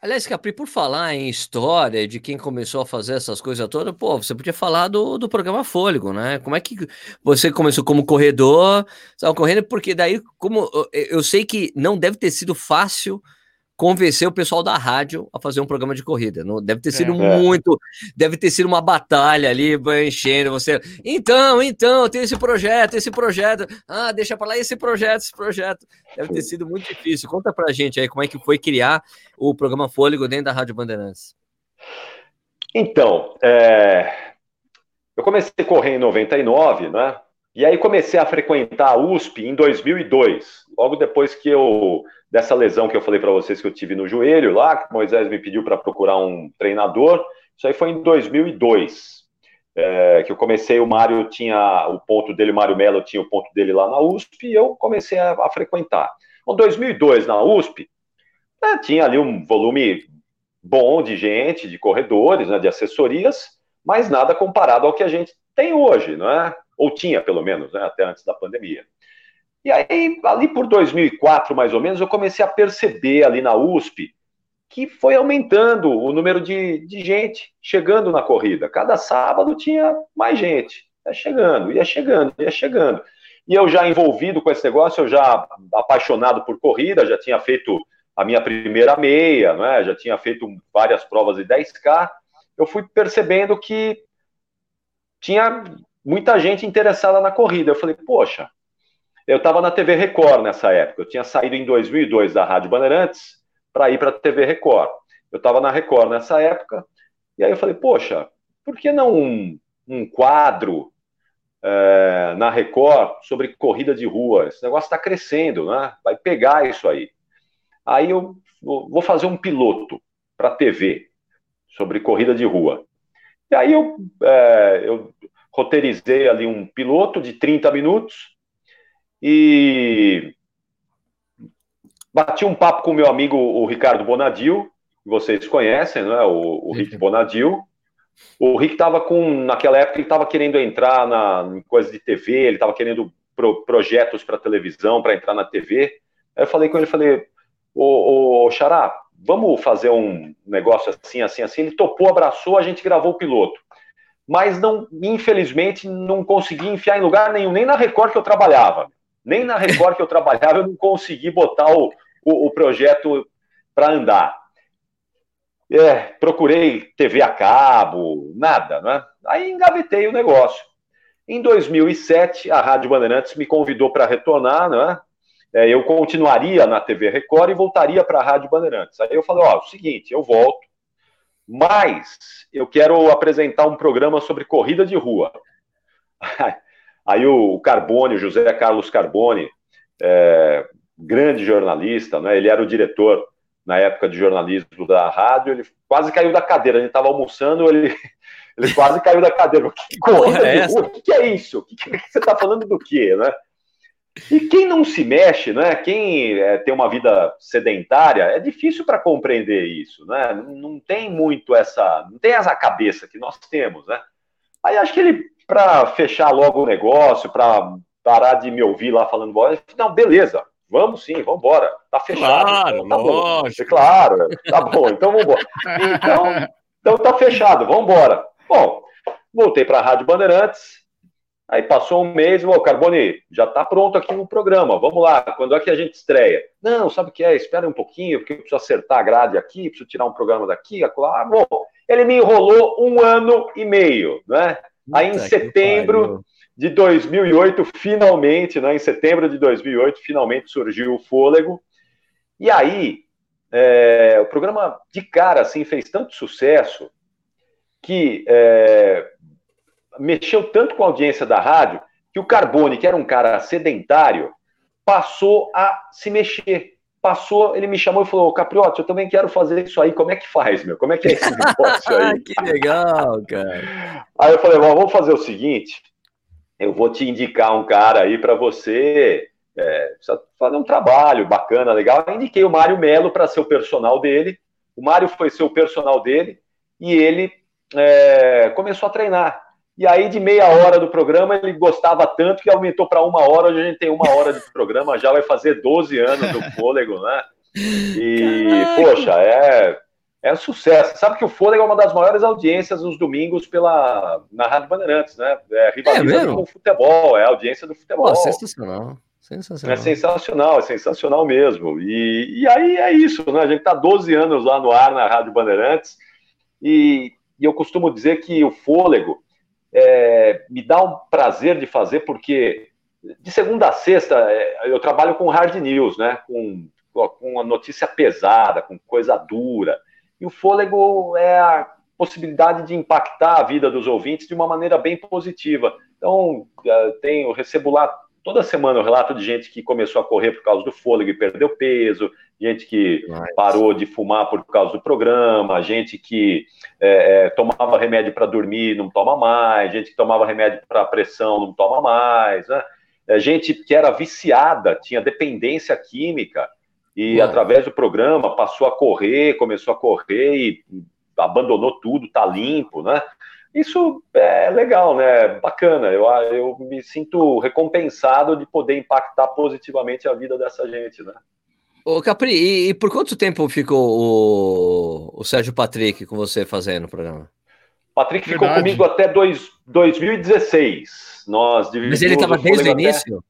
Aliás, Capri, por falar em história de quem começou a fazer essas coisas todas, pô, você podia falar do, do programa Fôlego, né? Como é que você começou como corredor, estava correndo, porque daí, como eu sei que não deve ter sido fácil convencer o pessoal da rádio a fazer um programa de corrida. Não, deve ter sido é. muito, deve ter sido uma batalha ali, enchendo você. Então, então, tem esse projeto, esse projeto. Ah, deixa para lá esse projeto, esse projeto. Deve ter sido muito difícil. Conta pra gente aí como é que foi criar o programa Fôlego dentro da Rádio Bandeirantes. Então, é... eu comecei a correr em 99, né? E aí comecei a frequentar a USP em 2002, logo depois que eu dessa lesão que eu falei para vocês que eu tive no joelho lá, que Moisés me pediu para procurar um treinador. Isso aí foi em 2002. É, que eu comecei, o Mário tinha o ponto dele, o Mário Mello tinha o ponto dele lá na USP, e eu comecei a, a frequentar. Em 2002, na USP, né, tinha ali um volume bom de gente, de corredores, né, de assessorias, mas nada comparado ao que a gente tem hoje, não é? Ou tinha, pelo menos, né, até antes da pandemia. E aí, ali por 2004, mais ou menos, eu comecei a perceber ali na USP que foi aumentando o número de, de gente chegando na corrida. Cada sábado tinha mais gente. Ia chegando, ia chegando, ia chegando. E eu já envolvido com esse negócio, eu já apaixonado por corrida, já tinha feito a minha primeira meia, né? já tinha feito várias provas de 10K. Eu fui percebendo que tinha muita gente interessada na corrida. Eu falei, poxa, eu estava na TV Record nessa época. Eu tinha saído em 2002 da Rádio Bandeirantes para ir para a TV Record. Eu estava na Record nessa época. E aí eu falei, poxa, por que não um, um quadro é, na Record sobre corrida de rua? Esse negócio está crescendo, né? Vai pegar isso aí. Aí eu vou fazer um piloto para a TV sobre corrida de rua. E aí eu, é, eu roteirizei ali um piloto de 30 minutos e bati um papo com o meu amigo, o Ricardo Bonadil, que vocês conhecem, não é? O, o Rick Bonadil. O Rick estava com, naquela época, ele estava querendo entrar na em coisa de TV, ele estava querendo pro, projetos para televisão, para entrar na TV. Aí eu falei com ele, falei, ô, ô Xará, vamos fazer um negócio assim, assim, assim. Ele topou, abraçou, a gente gravou o piloto. Mas não, infelizmente, não consegui enfiar em lugar nenhum, nem na Record que eu trabalhava. Nem na Record que eu trabalhava eu não consegui botar o, o, o projeto para andar. É, procurei TV a cabo, nada, né? Aí engavetei o negócio. Em 2007, a Rádio Bandeirantes me convidou para retornar, né? É, eu continuaria na TV Record e voltaria para a Rádio Bandeirantes. Aí eu falei: ó, é o seguinte, eu volto, mas eu quero apresentar um programa sobre corrida de rua. [LAUGHS] Aí o Carbone, o José Carlos Carbone, é, grande jornalista, né? ele era o diretor na época de jornalismo da rádio, ele quase caiu da cadeira, a gente estava almoçando, ele, [LAUGHS] ele quase caiu da cadeira. Que corrida é? O que, é isso? O que, que você está falando do quê, né? E quem não se mexe, né? Quem é, tem uma vida sedentária, é difícil para compreender isso, né? Não, não tem muito essa, não tem essa cabeça que nós temos, né? Aí acho que ele para fechar logo o negócio, para parar de me ouvir lá falando bola. Não, beleza, vamos sim, vamos embora. Tá fechado. Claro, então, tá lógico. Bom. Claro, tá bom, então vamos embora. [LAUGHS] Então, então tá fechado, vamos embora. Bom, voltei para a Rádio Bandeirantes. Aí passou um mês, o Carboni, já está pronto aqui no programa, vamos lá, quando é que a gente estreia? Não, sabe o que é? Espera um pouquinho, porque eu preciso acertar a grade aqui, preciso tirar um programa daqui, acolá. Ah, bom, ele me enrolou um ano e meio, né? Aí em setembro de 2008, finalmente, né, em setembro de 2008, finalmente surgiu o Fôlego. E aí, é, o programa de cara assim fez tanto sucesso que é, mexeu tanto com a audiência da rádio que o Carbone, que era um cara sedentário, passou a se mexer passou, ele me chamou e falou, Capriotti, eu também quero fazer isso aí, como é que faz, meu? Como é que é esse [LAUGHS] negócio aí? [LAUGHS] que legal, cara. Aí eu falei, vamos fazer o seguinte, eu vou te indicar um cara aí para você é, fazer um trabalho bacana, legal. Eu indiquei o Mário Melo para ser o personal dele, o Mário foi ser o personal dele, e ele é, começou a treinar. E aí, de meia hora do programa, ele gostava tanto que aumentou para uma hora. Hoje a gente tem uma hora de programa, já vai fazer 12 anos do fôlego, né? E, Caraca. poxa, é, é um sucesso. Sabe que o Fôlego é uma das maiores audiências nos domingos pela, na Rádio Bandeirantes, né? É, rivaliza é com o futebol, é a audiência do futebol. Pô, sensacional. Sensacional. É sensacional, é sensacional mesmo. E, e aí é isso, né? A gente está 12 anos lá no ar na Rádio Bandeirantes e, e eu costumo dizer que o fôlego é, me dá um prazer de fazer porque de segunda a sexta é, eu trabalho com hard news, né? Com, com uma notícia pesada, com coisa dura. E o fôlego é a possibilidade de impactar a vida dos ouvintes de uma maneira bem positiva. Então, é, tenho, recebo lá toda semana o relato de gente que começou a correr por causa do fôlego e perdeu peso, gente que parou de fumar por causa do programa, gente que é, é, tomava remédio para dormir não toma mais, gente que tomava remédio para pressão não toma mais, né? É, gente que era viciada, tinha dependência química e através do programa passou a correr, começou a correr e abandonou tudo, tá limpo, né? Isso é legal, né? Bacana. Eu, eu me sinto recompensado de poder impactar positivamente a vida dessa gente, né? Ô Capri, e, e por quanto tempo ficou o, o Sérgio Patrick com você fazendo o programa? Patrick Verdade. ficou comigo até dois, 2016. Nós Mas ele estava desde o início?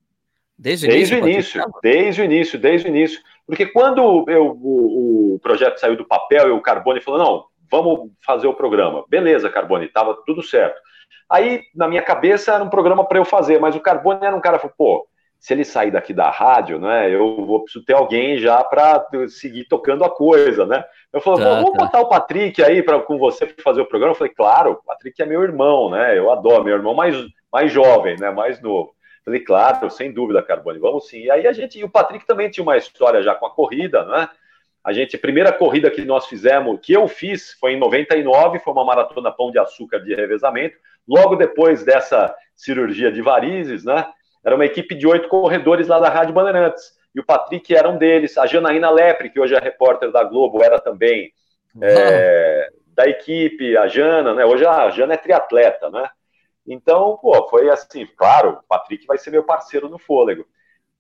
Desde, desde o início, desde o início, desde o início. Porque quando eu, o, o projeto saiu do papel e o Carbone falou, não, vamos fazer o programa. Beleza, Carbone, estava tudo certo. Aí, na minha cabeça, era um programa para eu fazer, mas o Carbone era um cara que falou, pô, se ele sair daqui da rádio, né, eu vou preciso ter alguém já para seguir tocando a coisa, né? Eu falei, tá, vamos tá. botar o Patrick aí para com você para fazer o programa. Eu falei, claro, o Patrick é meu irmão, né? Eu adoro, meu irmão mais, mais jovem, né? Mais novo. Eu falei, claro, sem dúvida, Carbone, vamos sim. E aí a gente, e o Patrick também tinha uma história já com a corrida, né? A gente, a primeira corrida que nós fizemos, que eu fiz, foi em 99, foi uma maratona pão de açúcar de revezamento. Logo depois dessa cirurgia de varizes, né? Era uma equipe de oito corredores lá da Rádio Bandeirantes. E o Patrick era um deles. A Janaína Lepre, que hoje é repórter da Globo, era também é, da equipe. A Jana, né? Hoje a Jana é triatleta, né? Então, pô, foi assim, claro, o Patrick vai ser meu parceiro no fôlego.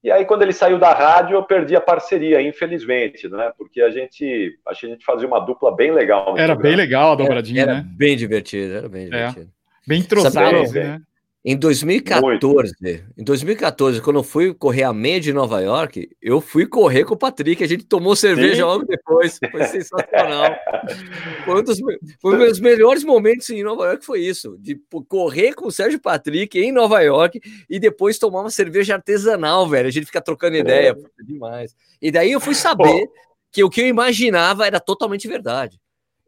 E aí, quando ele saiu da rádio, eu perdi a parceria, infelizmente, né? Porque a gente, acho que a gente fazia uma dupla bem legal. Era programa. bem legal a dobradinha, era, era né? Bem divertido, era bem é. divertido. É. Bem entrosado, assim, né? Em 2014, Muito. em 2014, quando eu fui correr a meia de Nova York, eu fui correr com o Patrick, a gente tomou cerveja logo depois, foi sensacional. [LAUGHS] foi um dos foi um dos melhores momentos em Nova York, foi isso, de correr com o Sérgio Patrick em Nova York e depois tomar uma cerveja artesanal, velho, a gente fica trocando é. ideia, é. demais. E daí eu fui saber que o que eu imaginava era totalmente verdade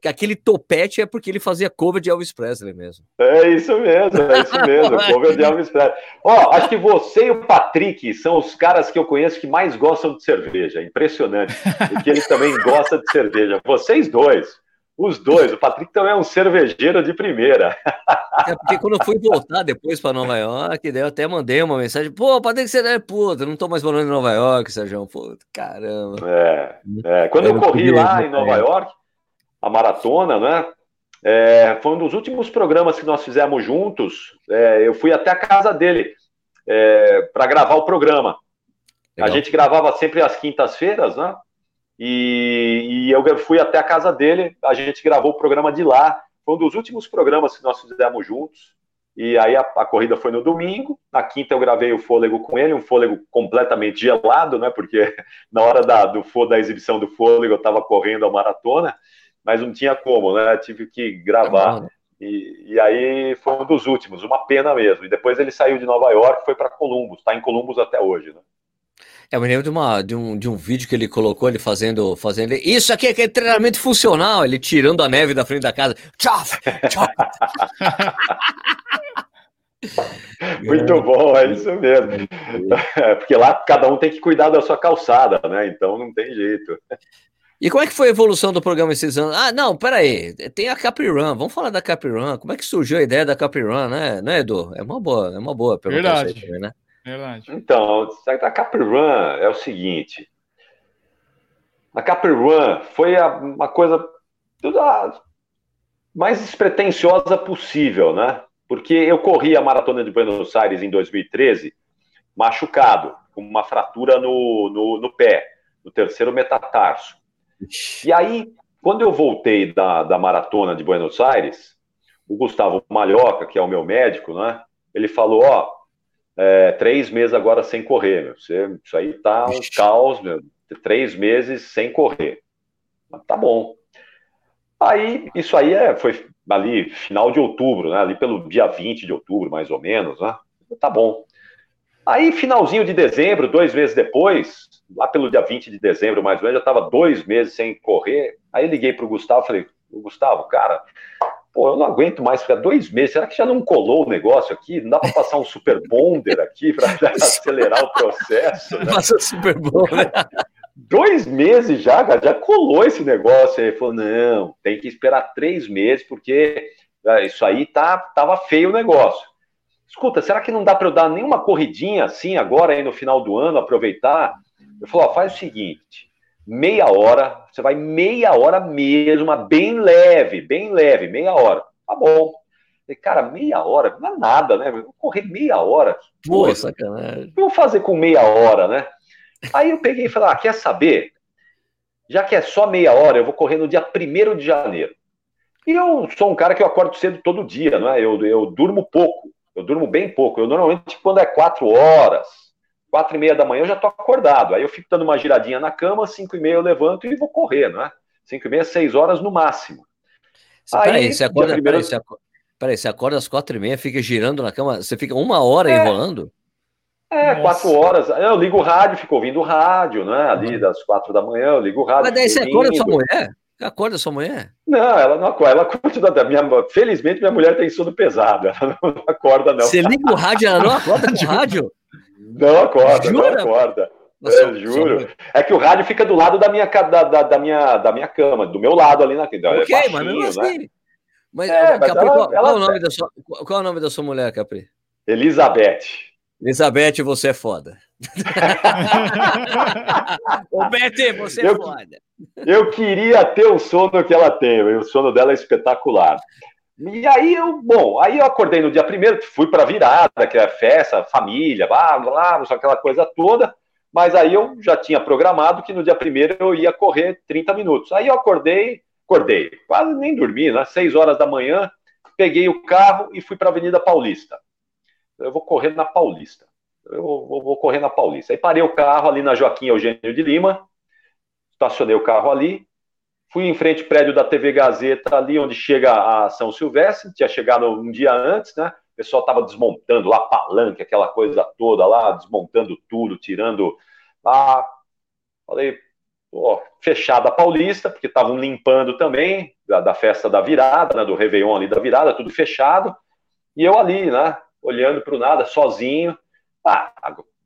aquele topete é porque ele fazia cover de Elvis Presley mesmo. É isso mesmo, é isso mesmo, [LAUGHS] cover de Elvis Presley. Ó, acho que você e o Patrick são os caras que eu conheço que mais gostam de cerveja. Impressionante. Porque ele também gosta de cerveja. Vocês dois. Os dois, o Patrick também é um cervejeiro de primeira. [LAUGHS] É porque quando eu fui voltar depois para Nova York, daí eu até mandei uma mensagem: pô, Patrick, você é puta, não tô mais morando em Nova York, Sérgio. Pô, caramba. É, é. Quando eu, eu corri lá em Nova York, a maratona, né? É, foi um dos últimos programas que nós fizemos juntos. É, eu fui até a casa dele é, para gravar o programa. Legal. A gente gravava sempre às quintas-feiras, né? E, e, eu fui até a casa dele, a gente gravou o programa de lá. Foi um dos últimos programas que nós fizemos juntos. E aí a, a, corrida foi no domingo. Na quinta eu gravei o fôlego com ele, um fôlego completamente gelado, né? Porque [LAUGHS] na hora da, do, da exibição do fôlego eu estava correndo a maratona mas não tinha como, né? Tive que gravar. E, e, aí foi um dos últimos, uma pena mesmo. E depois ele saiu de Nova York, foi para Columbus, está em Columbus até hoje, né? É, eu me lembro de, uma, de, um, de um vídeo que ele colocou, ele fazendo, fazendo. Isso aqui é, é treinamento funcional, ele tirando a neve da frente da casa. Tchau! Tchau! [LAUGHS] Muito bom, é isso mesmo. [LAUGHS] É, porque lá cada um tem que cuidar da sua calçada, né? Então não tem jeito. E como é que foi a evolução do programa esses anos? Ah, não, peraí, tem a Capirun, vamos falar da Capirun. Como é que surgiu a ideia da Capirun, né, né Edu? É uma boa, é uma boa pergunta. Verdade, também, né? Verdade. Então, a Capirun é o seguinte, a Capirun foi a, uma coisa a mais despretensiosa possível, né? Porque eu corri a Maratona de Buenos Aires em 2013 machucado, com uma fratura no, no, no pé, no terceiro metatarso. E aí, quando eu voltei da, da maratona de Buenos Aires, o Gustavo Malhoca, que é o meu médico, né? Ele falou: Ó, é, três meses agora sem correr, meu. Você, isso aí tá um caos, meu. Três meses sem correr. Mas tá bom. Aí, isso aí é, foi ali, final de outubro, né? Ali pelo dia 20 de outubro, mais ou menos, né? Tá bom. Aí, finalzinho de dezembro, dois meses depois, lá pelo dia 20 de dezembro, mais ou menos, já estava dois meses sem correr. Aí liguei para o Gustavo, falei, Gustavo, cara, pô, eu não aguento mais ficar dois meses. Será que já não colou o negócio aqui? Não dá para passar um super bonder aqui para [LAUGHS] acelerar o processo? Né? Passa super bonder. [LAUGHS] Dois meses já, cara, já colou esse negócio. Aí ele falou: não, tem que esperar três meses, porque é, isso aí tá, tava feio o negócio. Escuta, será que não dá para eu dar nenhuma corridinha assim agora aí no final do ano, aproveitar? Eu falou: ó, faz o seguinte, meia hora, você vai meia hora mesmo, bem leve, bem leve, meia hora. Tá bom. Falei, cara, meia hora, não é nada, né? vou correr meia hora. Pô, sacanagem. O que eu vou fazer com meia hora, né? Aí eu peguei e falei, ah, quer saber? Já que é só meia hora, eu vou correr no dia 1 de janeiro. E eu sou um cara que eu acordo cedo todo dia, não é? Eu, eu durmo pouco, eu durmo bem pouco. Eu normalmente, quando é quatro horas, quatro e meia da manhã, eu já tô acordado. Aí eu fico dando uma giradinha na cama, cinco e meia eu levanto e vou correr, não é? Cinco e meia, seis horas no máximo. Peraí, você acorda, primeiro... peraí, você acorda, peraí, você acorda às quatro e meia, fica girando na cama, você fica uma hora é, enrolando? É, Nossa. quatro horas. Eu ligo o rádio, fico ouvindo o rádio, né? Ali das quatro da manhã, eu ligo o rádio. Mas daí você acorda sua mulher? Acorda sua mulher? Não, ela não acorda. Ela acorda. Minha, felizmente, minha mulher tem sono pesado. Ela não acorda, não. Você liga o rádio, ela não acorda com o [LAUGHS] rádio? Não acorda, Jura? não acorda. Nossa, eu juro. É que o rádio fica do lado da minha, da, da, da, minha, da minha cama, do meu lado ali na Ok, é baixinho, mas mesmo assim. Né? Mas, é, Capri, ela, qual, ela... qual, é o nome da sua, qual é o nome da sua mulher, Capri? Elizabeth. Elizabeth, você é foda. [LAUGHS] Ô, Bete, você é eu, foda. Eu queria ter o sono que ela tem, o sono dela é espetacular. E aí eu, bom, aí eu acordei no dia primeiro, fui para virada, que é festa, família, blá, blá, só aquela coisa toda. Mas aí eu já tinha programado que no dia primeiro eu ia correr 30 minutos. Aí eu acordei, acordei, quase nem dormi, né? 6 horas da manhã, peguei o carro e fui para a Avenida Paulista eu vou correr na Paulista. Eu vou, vou, correr na Paulista. Aí parei o carro ali na Joaquim Eugênio de Lima, estacionei o carro ali, fui em frente ao prédio da TV Gazeta, ali onde chega a São Silvestre, tinha chegado um dia antes, né? O pessoal estava desmontando lá palanque, aquela coisa toda lá, desmontando tudo, tirando lá. Falei, pô, fechada a Paulista, porque estavam limpando também, da, da, festa da virada, né, do Réveillon ali da virada, tudo fechado. E eu ali, né? Olhando para o nada, sozinho. Ah,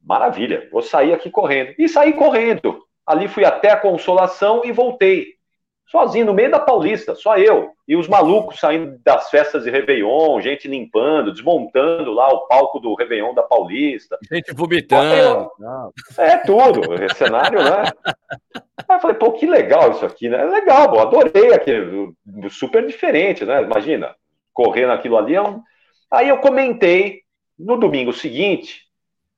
maravilha, vou sair aqui correndo. E saí correndo. Ali fui até a Consolação e voltei. Sozinho, no meio da Paulista, só eu. E os malucos saindo das festas de Réveillon, gente limpando, desmontando lá o palco do Réveillon da Paulista. Gente vomitando. É tudo, esse cenário, né? Aí eu falei, pô, que legal isso aqui, né? É legal, pô, adorei aquilo, super diferente, né? Imagina, correr naquilo ali é um, Aí eu comentei, no domingo seguinte,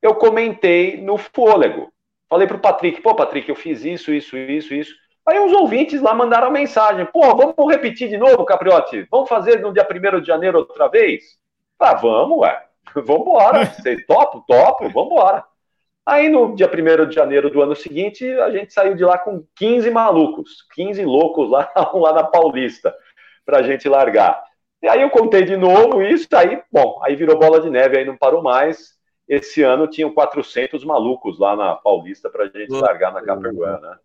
eu comentei no fôlego. Falei pro Patrick, pô, Patrick, eu fiz isso, isso, isso, isso. Aí os ouvintes lá mandaram a mensagem, pô, vamos repetir de novo, Capriotti? Vamos fazer no dia 1 de janeiro outra vez? Ah, vamos, ué. [LAUGHS] Vambora. [LAUGHS] Você topo, topo, vambora. Aí no dia 1 de janeiro do ano seguinte, a gente saiu de lá com 15 malucos, 15 loucos lá, [LAUGHS] lá na Paulista, pra gente largar. E aí eu contei de novo isso, aí, bom, aí virou bola de neve, aí não parou mais. Esse ano tinham 400 malucos lá na Paulista para a gente largar na Caperguá, né?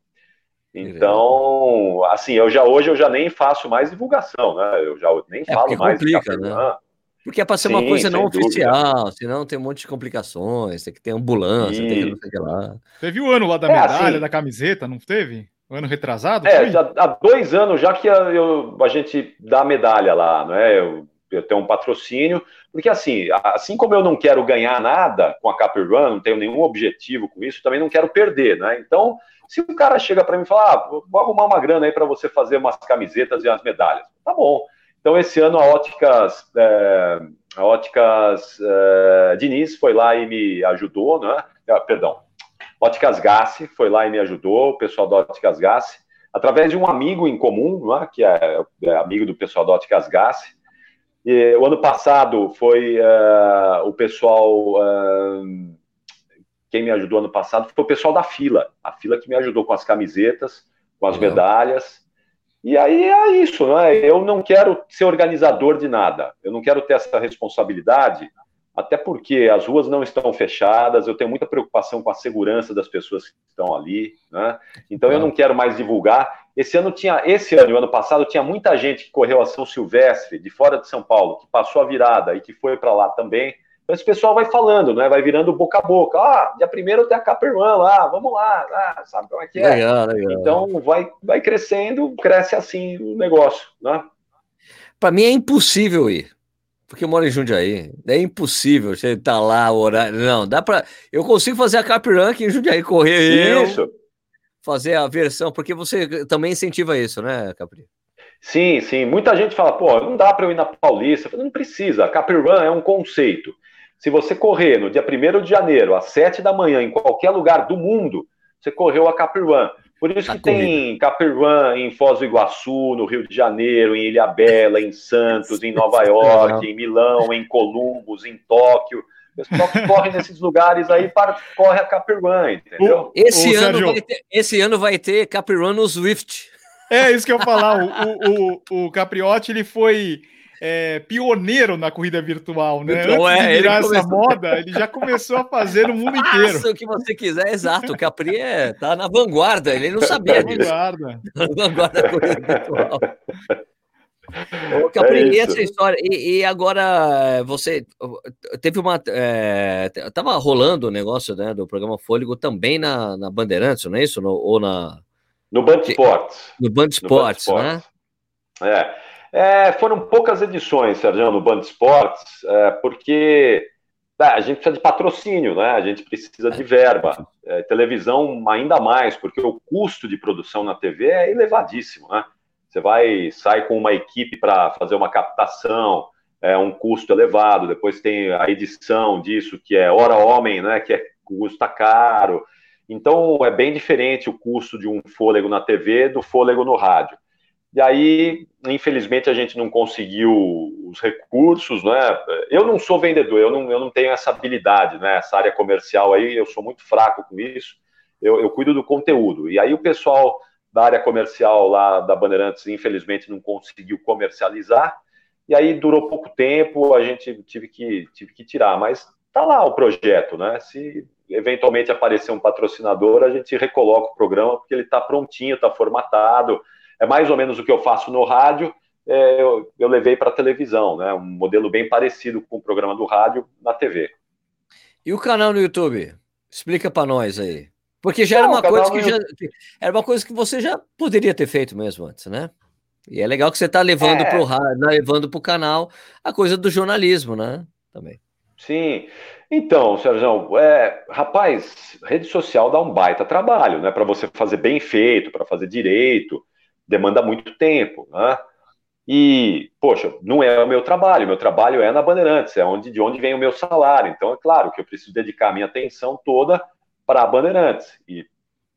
Então, assim, eu já hoje eu já nem faço mais divulgação, né? Eu já nem é, falo mais complica, né? Porque é para ser Sim, uma coisa não oficial, senão tem um monte de complicações, tem que ter ambulância, e... tem que não sei o que lá. Teve o ano lá da é, medalha, assim, da camiseta, não teve? Ano retrasado? É, já, há dois anos já que a, eu, a gente dá a medalha lá, não é? Eu, eu tenho um patrocínio, porque assim, assim como eu não quero ganhar nada com a Capri Run, não tenho nenhum objetivo com isso, também não quero perder, né? Então, se o cara chega para mim e fala, ah, vou arrumar uma grana aí para você fazer umas camisetas e as medalhas, tá bom. Então, esse ano a Óticas, é, a Óticas é, Diniz foi lá e me ajudou, né? Ah, perdão, Óticas Gassi foi lá e me ajudou, o pessoal da Óticas Gassi, através de um amigo em comum, é? que é, é, amigo do pessoal da Óticas Gassi, E, o ano passado foi uh, o pessoal. Uh, quem me ajudou ano passado foi o pessoal da fila. A fila que me ajudou com as camisetas, com as medalhas. E aí é isso, né? Eu não quero ser organizador de nada. Eu não quero ter essa responsabilidade até porque as ruas não estão fechadas, eu tenho muita preocupação com a segurança das pessoas que estão ali, né? Então eu não quero mais divulgar. Esse ano tinha, esse ano e o ano passado tinha muita gente que correu a São Silvestre de fora de São Paulo, que passou a virada e que foi para lá também. Então esse pessoal vai falando, né? Vai virando boca a boca. Ah, dia primeiro tem a Caperman lá, vamos lá, ah, sabe como é que é? Legal, legal. Então vai, vai crescendo, cresce assim o negócio, né? Para mim é impossível ir porque eu moro em Jundiaí. É impossível você estar tá lá, horário. Não, dá para. Eu consigo fazer a Cap Rank em Jundiaí, correr isso. Eu, fazer a versão, porque você também incentiva isso, né, Capri? Sim, sim. Muita gente fala, pô, não dá para eu ir na Paulista. Não precisa. Capri Run é um conceito. Se você correr no dia 1 de janeiro, às 7 da manhã, em qualquer lugar do mundo, você correu a Capri Run. Por isso que tem Capervan em Foz do Iguaçu, no Rio de Janeiro, em Ilhabela, em Santos, em Nova York, em Milão, em Columbus, em Tóquio. O pessoal que corre nesses lugares aí para, corre a Capervan, entendeu? Esse, ano vai ter, esse ano vai ter Capervan no Swift. É isso que eu ia falar. O, o, o Capriotti ele foi é, pioneiro na corrida virtual, né? Então, Antes é, de virar essa moda, ele já começou a fazer no mundo inteiro. Faça o que você quiser, exato. O Capri é, tá na vanguarda, ele não sabia disso. Vanguarda. na vanguarda da corrida virtual. Ô, Capri, é essa história, e, e, agora você teve uma. É, tava rolando o negócio né, do programa Fôlego também na, na Bandeirantes, não é isso? No, ou na. No Band Sports. No Band Sports, né? É. É, foram poucas edições, Sérgio, no Band Esportes, é, porque tá, a gente precisa de patrocínio, né? A gente precisa de verba. É, televisão ainda mais, porque o custo de produção na TV é elevadíssimo, né? Você vai sai com uma equipe para fazer uma captação, é um custo elevado. Depois tem a edição disso, que é hora homem, né? Que é custa caro. Então é bem diferente o custo de um fôlego na TV do fôlego no rádio. E aí, infelizmente, a gente não conseguiu os recursos, né? Eu não sou vendedor, eu não, eu não tenho essa habilidade, né? Essa área comercial aí, eu sou muito fraco com isso. Eu, eu cuido do conteúdo. E aí o pessoal da área comercial lá da Bandeirantes, infelizmente, não conseguiu comercializar. E aí durou pouco tempo, a gente tive que, tive que tirar. Mas tá lá o projeto, né? Se eventualmente aparecer um patrocinador, a gente recoloca o programa, porque ele está prontinho, está formatado é mais ou menos o que eu faço no rádio, é, eu, eu, levei para a televisão, né? Um modelo bem parecido com o programa do rádio na TV. E o canal no YouTube? Explica para nós aí. Porque já Não, era uma coisa que já, era uma coisa que você já poderia ter feito mesmo antes, né? E é legal que você está levando é. para o rádio, né? levando para o canal a coisa do jornalismo, né? Também. Sim. Então, Sérgio, é, rapaz, rede social dá um baita trabalho, né? Para você fazer bem feito, para fazer direito demanda muito tempo, né? E, poxa, não é o meu trabalho, meu trabalho é na Bandeirantes, é onde, de onde vem o meu salário. Então, é claro que eu preciso dedicar a minha atenção toda para a Bandeirantes. E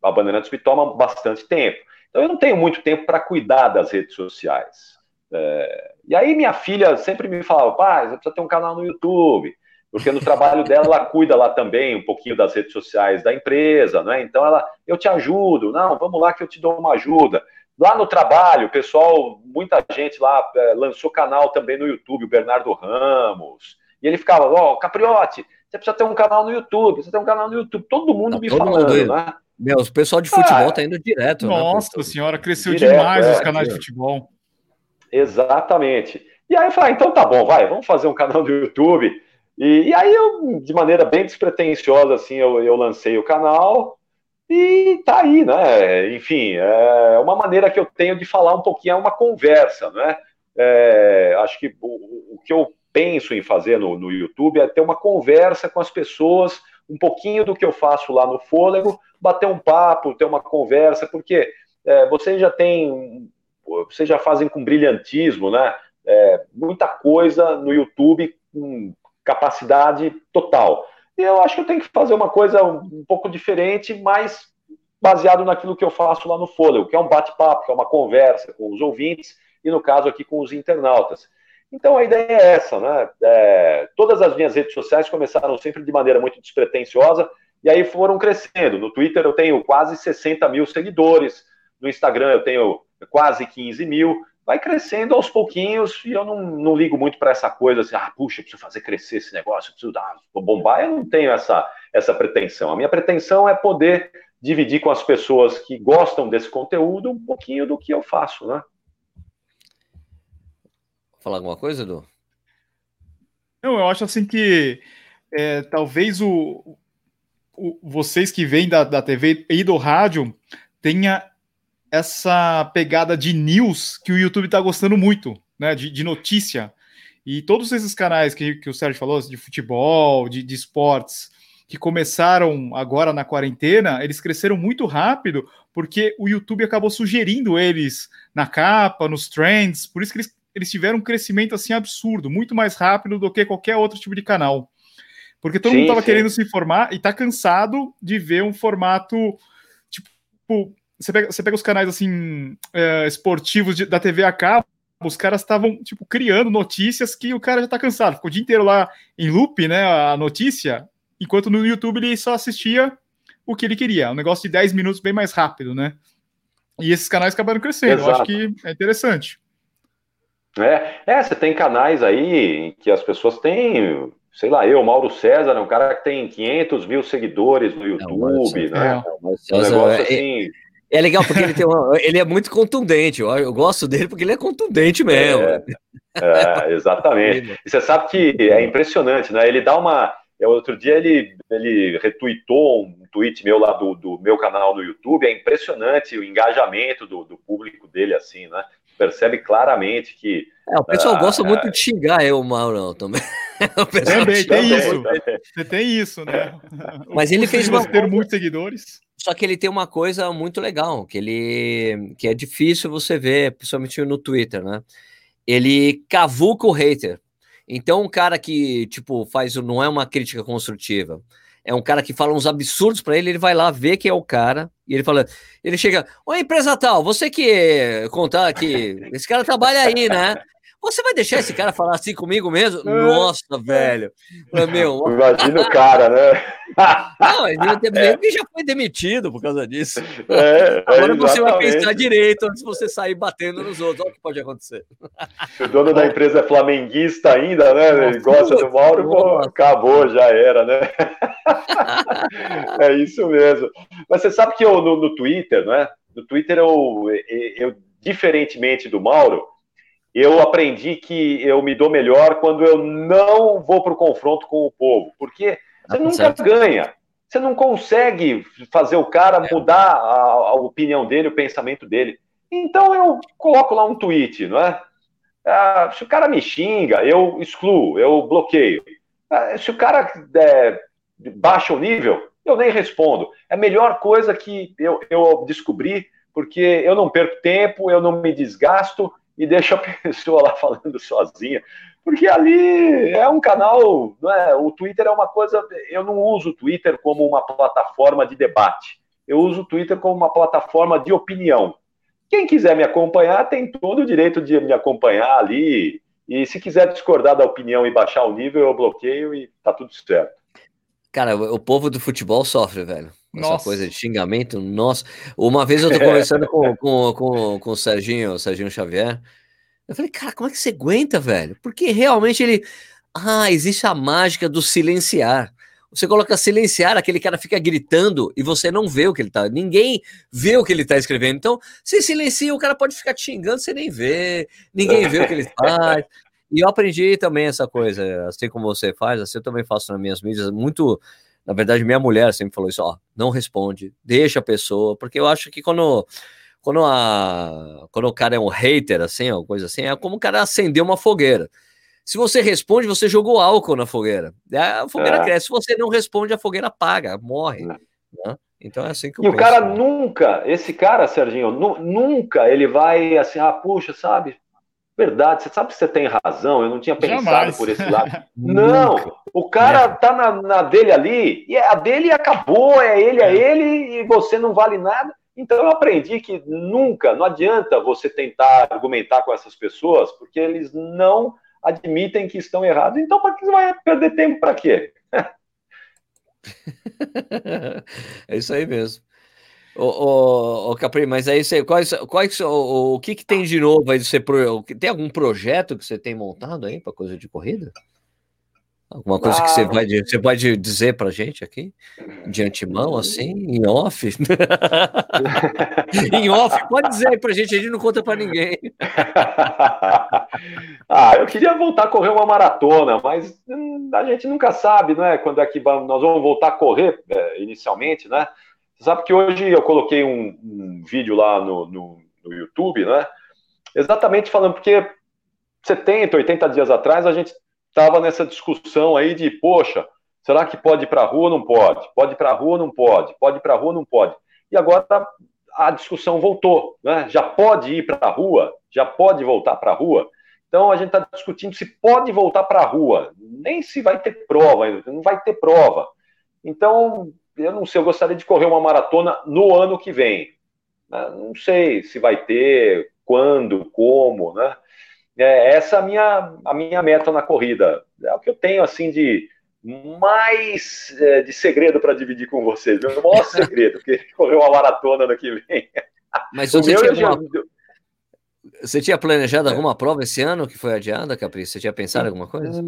a Bandeirantes me toma bastante tempo. Então, eu não tenho muito tempo para cuidar das redes sociais. É... E aí, minha filha sempre me falava, pai, você precisa ter um canal no YouTube. Porque no trabalho [LAUGHS] dela, ela cuida lá também um pouquinho das redes sociais da empresa, né? Então, ela, eu te ajudo, não, vamos lá que eu te dou uma ajuda. Lá no trabalho, o pessoal, muita gente lá é, lançou canal também no YouTube, o Bernardo Ramos. E ele ficava, ó, oh, Capriote, você precisa ter um canal no YouTube, você tem um canal no YouTube. Todo mundo tá, me todo falando, mundo né? Meu, o pessoal de futebol ah, tá indo direto. Né, Nossa né, senhora, cresceu direto, demais é, os canais de futebol. Exatamente. E aí eu falei, ah, então tá bom, vai, vamos fazer um canal no YouTube. E, e aí eu, de maneira bem despretensiosa, assim, eu, eu lancei o canal. E tá aí, né? Enfim, é uma maneira que eu tenho de falar um pouquinho, é uma conversa, né? É, acho que o, o, que eu penso em fazer no, no YouTube é ter uma conversa com as pessoas, um pouquinho do que eu faço lá no Fôlego, bater um papo, ter uma conversa, porque é, vocês já têm, vocês já fazem com brilhantismo, né? É, muita coisa no YouTube com capacidade total. E eu acho que eu tenho que fazer uma coisa um pouco diferente, mas baseado naquilo que eu faço lá no Fôlego, que é um bate-papo, que é uma conversa com os ouvintes e, no caso aqui, com os internautas. Então a ideia é essa, né? É, todas as minhas redes sociais começaram sempre de maneira muito despretensiosa e aí foram crescendo. No Twitter eu tenho quase 60 mil seguidores, no Instagram eu tenho quase 15 mil. Vai crescendo aos pouquinhos e eu não, não ligo muito para essa coisa assim, ah, puxa, preciso fazer crescer esse negócio, preciso dar, bombar. Eu não tenho essa, essa pretensão. A minha pretensão é poder dividir com as pessoas que gostam desse conteúdo um pouquinho do que eu faço, né? Falar alguma coisa, Edu? Não, eu acho assim que é, talvez o, o, vocês que vêm da, da TV e do rádio tenha essa pegada de news que o YouTube está gostando muito, né? De, de, notícia. E todos esses canais que, que o Sérgio falou, de futebol, de, de esportes, que começaram agora na quarentena, eles cresceram muito rápido, porque o YouTube acabou sugerindo eles na capa, nos trends, por isso que eles, eles tiveram um crescimento assim absurdo, muito mais rápido do que qualquer outro tipo de canal. Porque todo sim, mundo estava querendo se informar e está cansado de ver um formato tipo. Você pega, você pega os canais assim é, esportivos de, da TV a cabo, os caras estavam tipo criando notícias que o cara já está cansado, ficou o dia inteiro lá em loop, né? A notícia, Enquanto no YouTube ele só assistia o que ele queria, um negócio de 10 minutos bem mais rápido, né? E esses canais acabaram crescendo, Exato. eu acho que é interessante. É, é, você tem canais aí que as pessoas têm, sei lá, eu, Mauro César, é um cara que tem 500 mil seguidores no YouTube, né? É, um negócio é, assim... É legal porque ele, tem uma, [LAUGHS] ele é muito contundente. Eu, eu, gosto dele porque ele é contundente mesmo. É, é, exatamente. E você sabe que é impressionante, né? Ele dá uma, outro dia ele, ele retweetou um tweet meu lá do, do meu canal no YouTube. É impressionante o engajamento do, do público dele, assim, né? Percebe claramente que. É, o pessoal ah, gosta é... muito de xingar eu, Mauro, também. [LAUGHS] também tem isso. Você tem isso, né? [LAUGHS] Mas ele fez uma. ter muitos seguidores. Só que ele tem uma coisa muito legal, que ele que é difícil você ver, principalmente no Twitter, né? Ele cavuca o hater. Então, um cara que, tipo, faz, não é uma crítica construtiva, é um cara que fala uns absurdos para ele, ele vai lá ver que é o cara, e ele fala, ele chega, oi, empresa tal, você que contar que esse cara trabalha aí, né? Você vai deixar esse cara falar assim comigo mesmo? É. Nossa, velho. Meu, Imagina o cara, né? Não, ele já foi demitido por causa disso. É, Agora é, você vai pensar direito antes de você sair batendo nos outros. Olha o que pode acontecer. Se o dono da empresa é flamenguista ainda, né? Ele gosta do Mauro, pô, acabou, já era, né? é isso mesmo. Mas você sabe que eu, no, no Twitter, né? No Twitter, eu, eu, diferentemente do Mauro, eu aprendi que eu me dou melhor quando eu não vou para o confronto com o povo, porque você ah, nunca certo. ganha. Você não consegue fazer o cara é. mudar a, a, opinião dele, o pensamento dele. Então eu coloco lá um tweet, não é? Ah, se o cara me xinga, eu excluo, eu bloqueio. Ah, se o cara é, baixa o nível, eu nem respondo. É a melhor coisa que eu, eu descobri, porque eu não perco tempo, eu não me desgasto e deixa a [LAUGHS] pessoa lá falando sozinha, porque ali é um canal, não é? O Twitter é uma coisa. Eu não uso o Twitter como uma plataforma de debate. Eu uso o Twitter como uma plataforma de opinião. Quem quiser me acompanhar tem todo o direito de me acompanhar ali. E se quiser discordar da opinião e baixar o nível, eu bloqueio e tá tudo certo. Cara, o povo do futebol sofre, velho. Essa coisa de xingamento, nossa. Uma vez eu tô conversando com, com, com, com o Serginho, o Serginho Xavier. Eu falei, cara, como é que você aguenta, velho? Porque realmente ele. Ah, existe a mágica do silenciar. Você coloca silenciar, aquele cara fica gritando e você não vê o que ele tá. Ninguém vê o que ele tá escrevendo. Então, se silencia, o cara pode ficar te xingando, você nem vê. Ninguém vê o que ele [LAUGHS] faz. E eu aprendi também essa coisa, assim como você faz, assim eu também faço nas minhas mídias, muito na verdade, minha mulher sempre falou isso, ó, não responde, deixa a pessoa, porque eu acho que quando quando, a, quando o cara é um hater, assim, ou coisa assim, é como o cara acender uma fogueira. Se você responde, você jogou álcool na fogueira. A fogueira é. cresce. Se você não responde, a fogueira apaga, morre. É. Né? Então é assim que eu E penso. o cara nunca, esse cara, Serginho, nunca ele vai assim, ah, puxa, sabe? Verdade, você sabe que você tem razão, eu não tinha pensado Jamais. por esse lado. [LAUGHS] não, o cara tá na, na, dele ali, e a dele acabou, é ele, é, é ele, e você não vale nada. Então eu aprendi que nunca, não adianta você tentar argumentar com essas pessoas, porque eles não admitem que estão errados. Então, para que você vai perder tempo para quê? [LAUGHS] é isso aí mesmo. Ô, ô, Capri, mas aí você, quais, quais, o, o que, que tem de novo aí? Você, tem algum projeto que você tem montado aí para coisa de corrida? Alguma coisa ah, que você ah. vai, você pode dizer para gente aqui, de antemão, assim, em off? [LAUGHS] em off, pode dizer aí para gente, a gente não conta para ninguém. [LAUGHS] ah, eu queria voltar a correr uma maratona, mas hum, a gente nunca sabe, né? Quando é que nós vamos voltar a correr é, inicialmente, né? Você sabe que hoje eu coloquei um, um vídeo lá no, no, no YouTube, né? Exatamente falando, porque 70, 80 dias atrás a gente estava nessa discussão aí de, poxa, será que pode ir para a rua? Não pode. Pode ir para a rua? Não pode. Pode ir para a rua? Não pode. E agora a discussão voltou, né? Já pode ir para a rua? Já pode voltar para a rua? Então a gente está discutindo se pode voltar para a rua, nem se vai ter prova, não vai ter prova. Então, eu não sei, eu gostaria de correr uma maratona no ano que vem. Né? Não sei se vai ter, quando, como, né? É, essa é a minha, a minha meta na corrida. É o que eu tenho, assim, de mais é, de segredo para dividir com vocês. O maior segredo, [LAUGHS] porque correr uma maratona no que vem. Mas você tinha, alguma... você tinha planejado é. alguma prova esse ano que foi adiada, Capricho? Você tinha pensado em alguma coisa?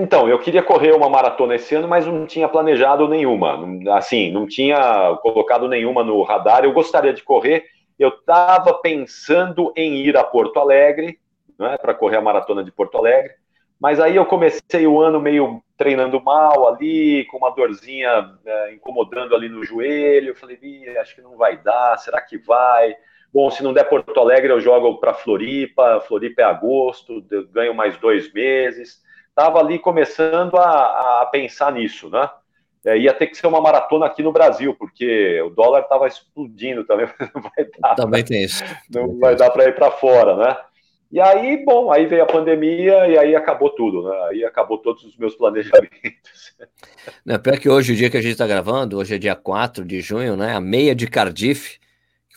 Então, eu queria correr uma maratona esse ano, mas não tinha planejado nenhuma. Assim, não tinha colocado nenhuma no radar. Eu gostaria de correr. Eu estava pensando em ir a Porto Alegre, né, para correr a maratona de Porto Alegre. Mas aí eu comecei o ano meio treinando mal ali, com uma dorzinha é, incomodando ali no joelho. Eu falei, acho que não vai dar, será que vai? Bom, se não der Porto Alegre, eu jogo para Floripa. Floripa é agosto, ganho mais dois meses. Estava ali começando a, a, pensar nisso, né? É, ia ter que ser uma maratona aqui no Brasil, porque o dólar estava explodindo também. [LAUGHS] Não vai dar. Também tem isso. Não vai dar para ir para fora, né? E aí, bom, aí veio a pandemia e aí acabou tudo, né? Aí acabou todos os meus planejamentos. Não, pior que hoje, o dia que a gente está gravando, hoje é dia 4 de junho, né? A meia de Cardiff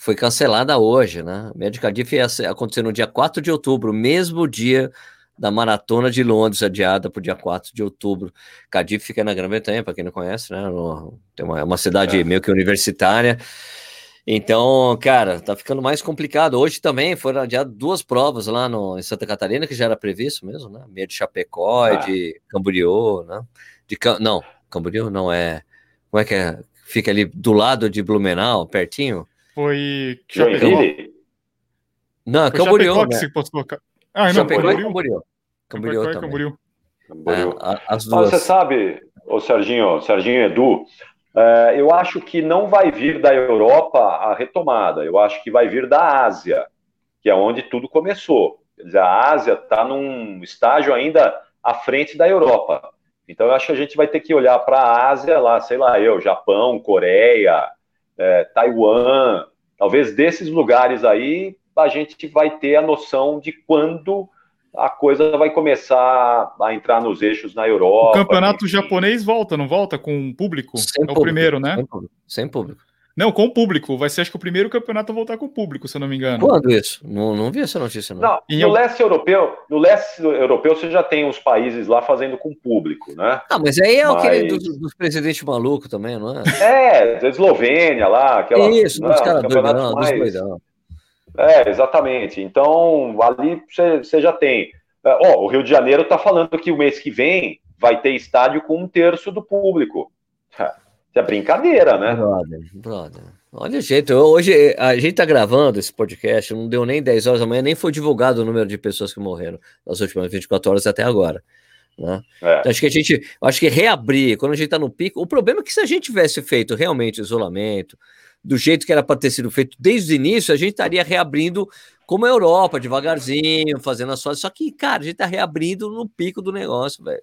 foi cancelada hoje, né? A de Cardiff ia acontecer no dia 4 de outubro, mesmo dia da Maratona de Londres, adiada para o dia 4 de outubro. Cardiff fica na Grã-Bretanha, para quem não conhece, né? Tem uma, é uma cidade é. meio que universitária. Então, cara, tá ficando mais complicado. Hoje também foram adiadas duas provas lá no, em Santa Catarina, que já era previsto mesmo, né? Meia de Chapecó ah. e de Camboriú, né? De, não, Camboriú não é. Como é que é? Fica ali do lado de Blumenau, pertinho? Foi Chapecó. Não, Foi Camboriú. Chapecó né? que se postou. Ah, não, Chapecó Camboriú. Camboriú. Camboriú, Camboriú Camboriú. É, as duas. Mas você sabe, o Serginho, Serginho Edu, é, eu acho que não vai vir da Europa a retomada, eu acho que vai vir da Ásia, que é onde tudo começou. Quer dizer, a Ásia está num estágio ainda à frente da Europa. Então, eu acho que a gente vai ter que olhar para a Ásia, lá, sei lá, eu, Japão, Coreia, é, Taiwan, talvez desses lugares aí a gente vai ter a noção de quando a coisa vai começar a entrar nos eixos na Europa. O campeonato enfim. japonês volta, não volta com público? Sem é público, o primeiro, né? Sem público. Sem público. Não, com o público. Vai ser, acho que, o primeiro campeonato a voltar com o público, se eu não me engano. Quando isso? Não, não vi essa notícia, não. não no leste europeu, no leste europeu, você já tem os países lá fazendo com público, né? Ah, mas aí é mas... aquele dos, dos presidentes malucos também, não é? É, da Eslovênia lá, aquela. Isso, dos caras doidão, mais... dos doidão. É, exatamente. Então, ali você já tem. Ó, oh, o Rio de Janeiro está falando que o mês que vem vai ter estádio com um terço do público. Isso é brincadeira, né? Brother, brother. Olha o jeito, hoje a gente tá gravando esse podcast, não deu nem 10 horas da manhã, nem foi divulgado o número de pessoas que morreram nas últimas 24 horas até agora. Né? É. Então, acho que a gente, acho que reabrir, quando a gente tá no pico, o problema é que se a gente tivesse feito realmente isolamento, do jeito que era para ter sido feito desde o início, a gente estaria reabrindo como a Europa, devagarzinho, fazendo as coisas. Só que, cara, a gente tá reabrindo no pico do negócio, velho.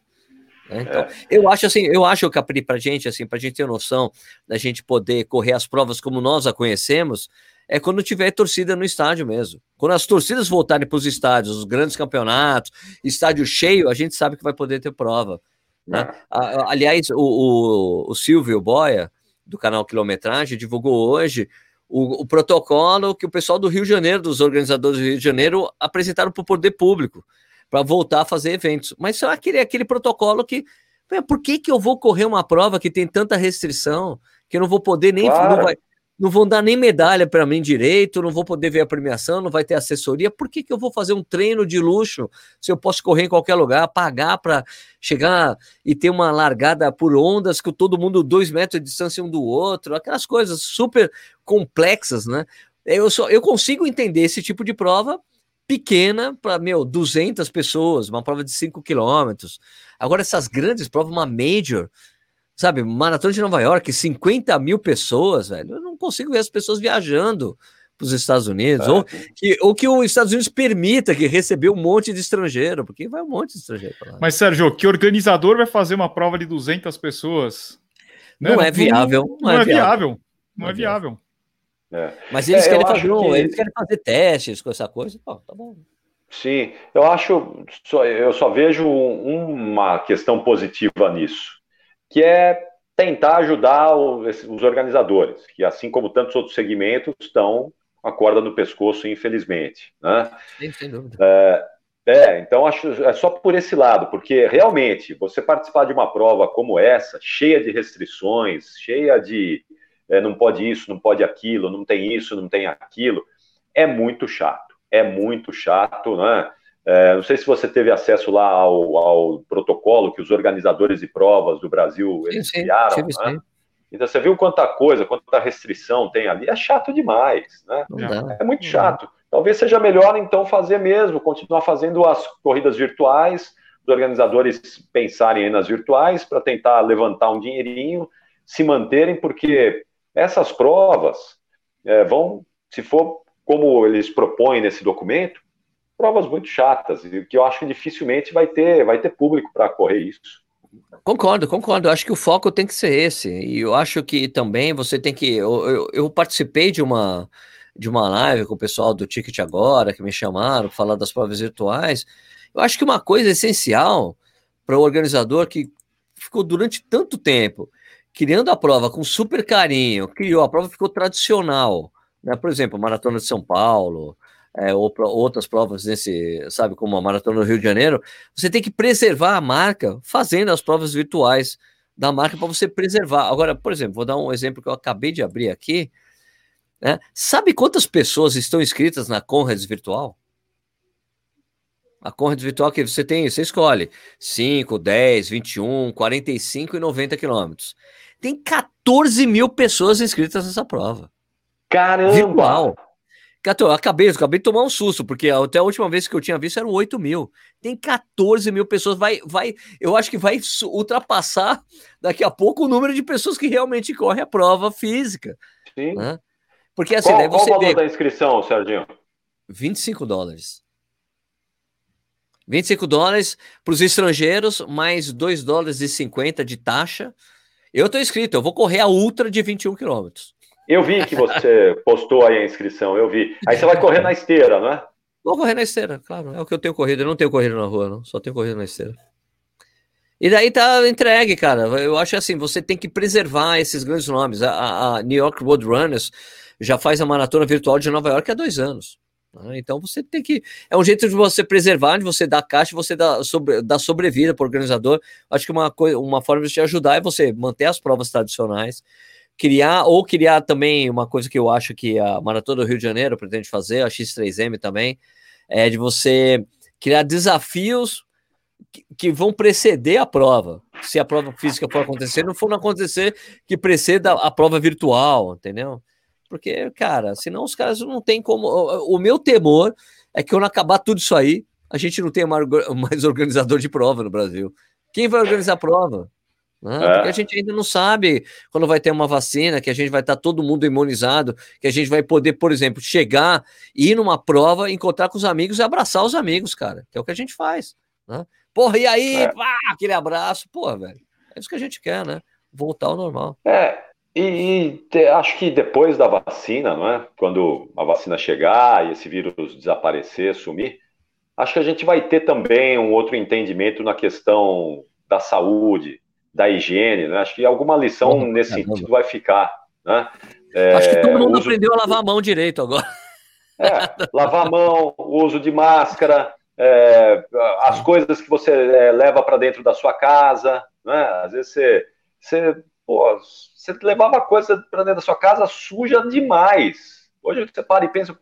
Né? Então, é. eu acho assim, eu acho que para gente, assim, pra gente ter noção da gente poder correr as provas como nós a conhecemos, é quando tiver torcida no estádio mesmo. Quando as torcidas voltarem para os estádios, os grandes campeonatos, estádio cheio, a gente sabe que vai poder ter prova. Né? É. Aliás, o, o, o Silvio Boia, do canal Quilometragem, divulgou hoje o, o, protocolo que o pessoal do Rio de Janeiro, dos organizadores do Rio de Janeiro, apresentaram para o poder público. Para voltar a fazer eventos. Mas só aquele, aquele protocolo que. Por que, que eu vou correr uma prova que tem tanta restrição que eu não vou poder nem. Claro. Não, vai, não vão dar nem medalha para mim direito, não vou poder ver a premiação, não vai ter assessoria. Por que, que eu vou fazer um treino de luxo se eu posso correr em qualquer lugar, pagar para chegar e ter uma largada por ondas com todo mundo dois metros de distância um do outro, aquelas coisas super complexas, né? Eu, só, eu consigo entender esse tipo de prova pequena para, meu, 200 pessoas, uma prova de 5 quilômetros. Agora, essas grandes provas, uma major, sabe, Maratona de Nova York, 50 mil pessoas, velho, eu não consigo ver as pessoas viajando para os Estados Unidos, é. ou, que, ou que os Estados Unidos permita que recebeu um monte de estrangeiro, porque vai um monte de estrangeiro lá. Mas, Sérgio, que organizador vai fazer uma prova de 200 pessoas? Não, né? é viável. Não, não, é, é, viável. Não, é viável. É. Mas eles, é, querem fazer, que... eles querem fazer testes com essa coisa, Pô, tá bom. Sim, eu acho, eu só vejo uma questão positiva nisso, que é tentar ajudar os organizadores, que assim como tantos outros segmentos estão com a corda no pescoço, infelizmente. Né? Sim, sem dúvida. É, é, então acho é só por esse lado, porque realmente você participar de uma prova como essa, cheia de restrições, cheia de é, não pode isso, não pode aquilo, não tem isso, não tem aquilo, é muito chato, é muito chato, né? É, não sei se você teve acesso lá ao, ao, protocolo que os organizadores de provas do Brasil eles sim, criaram, sim, né? Então você viu quanta coisa, quanta restrição tem ali, é chato demais, né? É muito chato. Talvez seja melhor então fazer mesmo, continuar fazendo as corridas virtuais, os organizadores pensarem nas virtuais para tentar levantar um dinheirinho, se manterem, porque essas provas é, vão, se for como eles propõem nesse documento, provas muito chatas, e que eu acho que dificilmente vai ter, vai ter público para correr isso. Concordo, concordo. Eu acho que o foco tem que ser esse. E eu acho que também você tem que. Eu, eu, eu participei de uma, de uma live com o pessoal do Ticket Agora, que me chamaram para falar das provas virtuais. Eu acho que uma coisa essencial para o organizador que ficou durante tanto tempo criando a prova com super carinho, criou, a prova ficou tradicional, né? Por exemplo, Maratona de São Paulo, é, ou pra, outras provas nesse, sabe, como a Maratona do Rio de Janeiro, você tem que preservar a marca fazendo as provas virtuais da marca para você preservar. Agora, por exemplo, vou dar um exemplo que eu acabei de abrir aqui. Né? Sabe quantas pessoas estão inscritas na Conrads Virtual? A Conrads Virtual que você tem, você escolhe 5, 10, 21, 45 e 90 quilômetros. Tem 14 mil pessoas inscritas nessa prova. Caramba! Virtual. Eu acabei, eu acabei de tomar um susto, porque até a última vez que eu tinha visto eram 8 mil. Tem 14 mil pessoas. Vai, vai, eu acho que vai ultrapassar daqui a pouco o número de pessoas que realmente correm a prova física. Sim. Né? Porque assim, qual, daí você qual o valor vê... da inscrição, Serginho? 25 dólares. 25 dólares para os estrangeiros, mais 2 dólares e 50 de taxa. Eu estou inscrito, eu vou correr a ultra de 21 quilômetros. Eu vi que você [LAUGHS] postou aí a inscrição, eu vi. Aí você vai correr na esteira, não é? Vou correr na esteira, claro. É o que eu tenho corrido. Eu não tenho corrido na rua, não. Só tenho corrido na esteira. E daí tá entregue, cara. Eu acho assim, você tem que preservar esses grandes nomes. A, a New York Road Runners já faz a maratona virtual de Nova York há dois anos. Né? Então você tem que. É um jeito de você preservar, de você dar caixa, você dar, sobre, dar sobrevida para o organizador. Acho que uma, coisa, uma forma de te ajudar é você manter as provas tradicionais, criar, ou criar também uma coisa que eu acho que a Maratona do Rio de Janeiro pretende fazer, a X3M também, é de você criar desafios que, que vão preceder a prova. Se a prova física for acontecer, não for não acontecer que preceda a prova virtual, entendeu? Porque, cara, senão os caras não tem como. O, meu temor é que quando acabar tudo isso aí, a gente não tenha [LAUGHS] mais organizador de prova no Brasil. Quem vai organizar a prova? Né? É. Porque a gente ainda não sabe quando vai ter uma vacina, que a gente vai estar todo mundo imunizado, que a gente vai poder, por exemplo, chegar, ir numa prova, encontrar com os amigos e abraçar os amigos, cara. Que é o que a gente faz. Né? Porra, e aí? É. Pá, aquele abraço. Porra, velho. É isso que a gente quer, né? Voltar ao normal. É, e, e te, acho que depois da vacina, não é? Quando a vacina chegar e esse vírus desaparecer, sumir, acho que a gente vai ter também um outro entendimento na questão da saúde, da higiene, né? Acho que alguma lição nesse sentido vai ficar, né? É, acho que todo mundo uso... aprendeu a lavar a mão direito agora. É, lavar a mão, o uso de máscara, é, as coisas que você é, leva para dentro da sua casa, né? Às vezes você, você, pô, você levava coisa para dentro da sua casa suja demais. Hoje você para e pensa,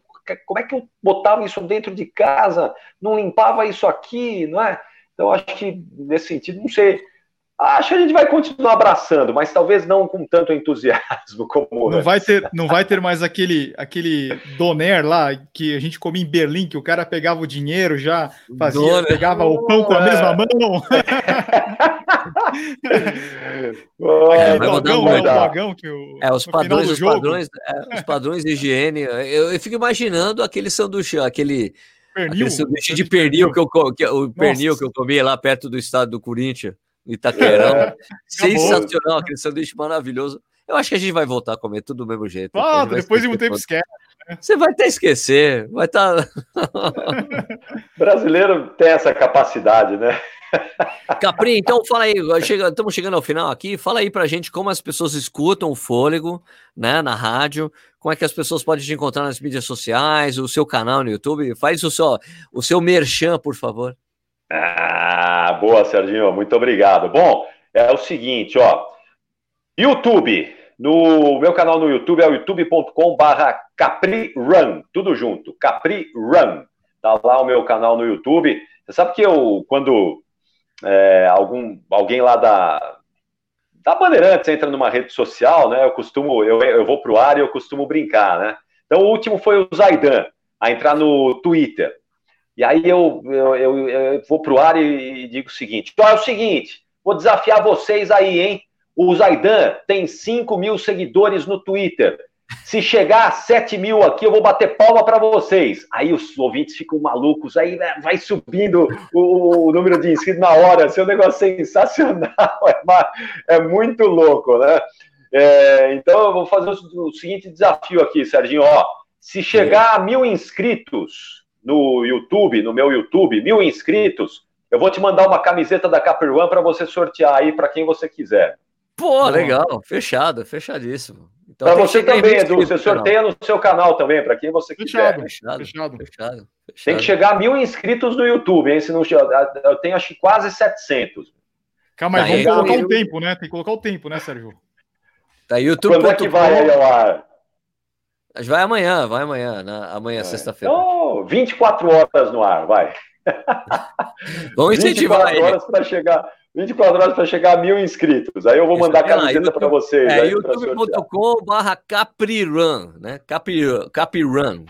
como é que eu botava isso dentro de casa? Não limpava isso aqui, não é? Então acho que nesse sentido, não sei Acho que a gente vai continuar abraçando, mas talvez não com tanto entusiasmo [LAUGHS] como não antes. vai ter Não vai ter mais aquele, aquele doner lá que a gente comia em Berlim, que o cara pegava o dinheiro, já fazia, doner. pegava o pão com a mesma mão. [LAUGHS] [LAUGHS] é, dogão, né, o dogão que o, é, os padrões, os padrões, é, os padrões de higiene. Eu, eu fico imaginando aquele sanduíche, aquele, pernil, aquele sanduíche de pernil que eu, que, o pernil que eu comia lá perto do estado do Corinthians. Itaquerão. É, Sensacional, aquele sanduíche maravilhoso. Eu acho que a gente vai voltar a comer tudo do mesmo jeito. Ah, depois de um tempo esquece. Né? Você vai até esquecer, vai estar. Tá... [LAUGHS] [LAUGHS] Brasileiro tem essa capacidade, né? Capri, então fala aí, chega, estamos chegando ao final aqui, fala aí pra gente como as pessoas escutam o Fôlego, né, na rádio, como é que as pessoas podem te encontrar nas mídias sociais, o seu canal no YouTube, faz o seu, o seu merchan, por favor. Ah, boa, Serginho, muito obrigado. Bom, é o seguinte, ó. YouTube, no meu canal no YouTube é o youtube.com/barra CapriRun, tudo junto, CapriRun. Tá lá o meu canal no YouTube. Você sabe que eu, quando é, algum, alguém lá da, da Bandeirantes entra numa rede social, né? Eu costumo, eu, eu vou pro ar e eu costumo brincar, né? Então o último foi o Zaidan, a entrar no Twitter. E aí eu, eu, eu, eu vou para o ar e, e, digo o seguinte: então é o seguinte, vou desafiar vocês aí, hein? O Zaidan tem 5 mil seguidores no Twitter. Se chegar a 7 mil aqui, eu vou bater palma para vocês. Aí os ouvintes ficam malucos, aí né, vai subindo o, o número de inscritos na hora. Seu negócio sensacional, [LAUGHS] é, é muito louco, né? É, então eu vou fazer o, o seguinte desafio aqui, Serginho. Ó, se chegar a mil inscritos, no YouTube, no meu YouTube, mil inscritos, eu vou te mandar uma camiseta da Caperwan para você sortear aí para quem você quiser. Pô, legal, fechado, fechadíssimo. Então, para você também, Edu, você sorteia no seu canal também, para quem você quiser. Fechado, fechado, fechado, Tem que chegar a mil inscritos no YouTube, hein? Se não, eu tenho acho que quase 700. Calma aí, vamos colocar o tempo, né? Tem que colocar o tempo, né, Sérgio? Tá, YouTube. Quando é que vai aí ao ar? Vai amanhã, vai amanhã, né? amanhã, é. sexta-feira. Oh, 24 horas no ar, vai. [LAUGHS] Vamos incentivar 24 horas para chegar, 24 horas para chegar a mil inscritos. Aí eu vou mandar a camiseta para vocês. É youtube.com barra Caprirun, né? Capri, Caprirun.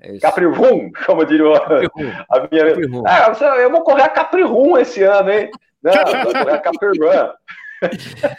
É Caprirun, como diria a minha. Ah, eu vou correr a Caprirun esse ano, hein? Não, eu vou correr a Caprirun.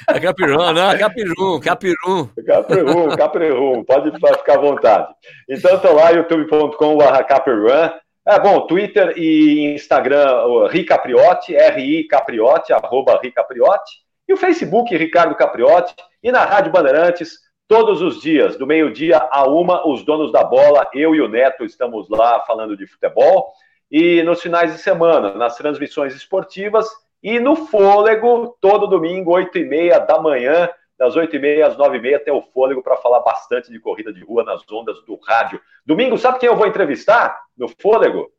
É Capirum, não, é Capirum, Capirum. Capirum, Capirum, pode ficar à vontade. Então, estou lá, youtube.com.br Capirum. É bom, Twitter e Instagram, Ricapriotti, R-I Capriotti, arroba Ricapriotti. E o Facebook, Ricardo Capriotti. E na Rádio Bandeirantes, todos os dias, do meio-dia a uma, os donos da bola, eu e o Neto estamos lá falando de futebol. E nos finais de semana, nas transmissões esportivas e no Fôlego, todo domingo, 8 e meia da manhã, das 8 e meia às 9 e meia, tem o Fôlego para falar bastante de corrida de rua nas ondas do rádio. Domingo, sabe quem eu vou entrevistar no Fôlego?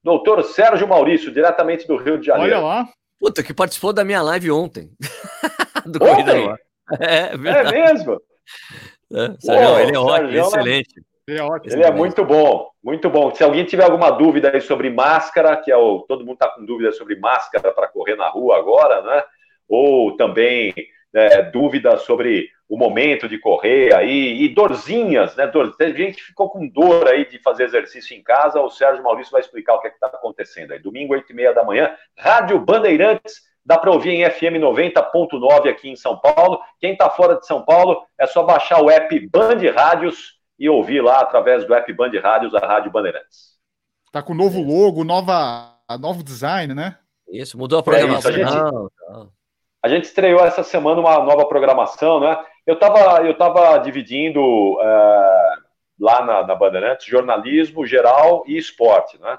Doutor Sérgio Maurício, diretamente do Rio de Janeiro. Olha lá. Puta, que participou da minha live ontem. [LAUGHS] do ontem? É, é, é mesmo? É, Sérgio, ele é ótimo, Sérgio, excelente. Ele é ótimo. Ele é muito bom, muito bom. Se alguém tiver alguma dúvida aí sobre máscara, que é o, todo mundo está com dúvida sobre máscara para correr na rua agora, né? Ou também é, dúvidas sobre o momento de correr aí, e dorzinhas, né? Dor, tem gente que ficou com dor aí de fazer exercício em casa, o Sérgio Maurício vai explicar o que é está acontecendo aí. Domingo, 8 e meia da manhã, Rádio Bandeirantes, dá para ouvir em FM 90.9 aqui em São Paulo. Quem está fora de São Paulo, é só baixar o app Band Rádios e ouvir lá através do app Band Rádios, a Rádio Bandeirantes. Tá com novo logo, nova, novo design, né? Isso, mudou a programação. É isso, a, gente, a, gente, estreou essa semana uma nova programação, né? Eu estava eu tava dividindo é, lá na, na Bandeirantes jornalismo geral e esporte, né?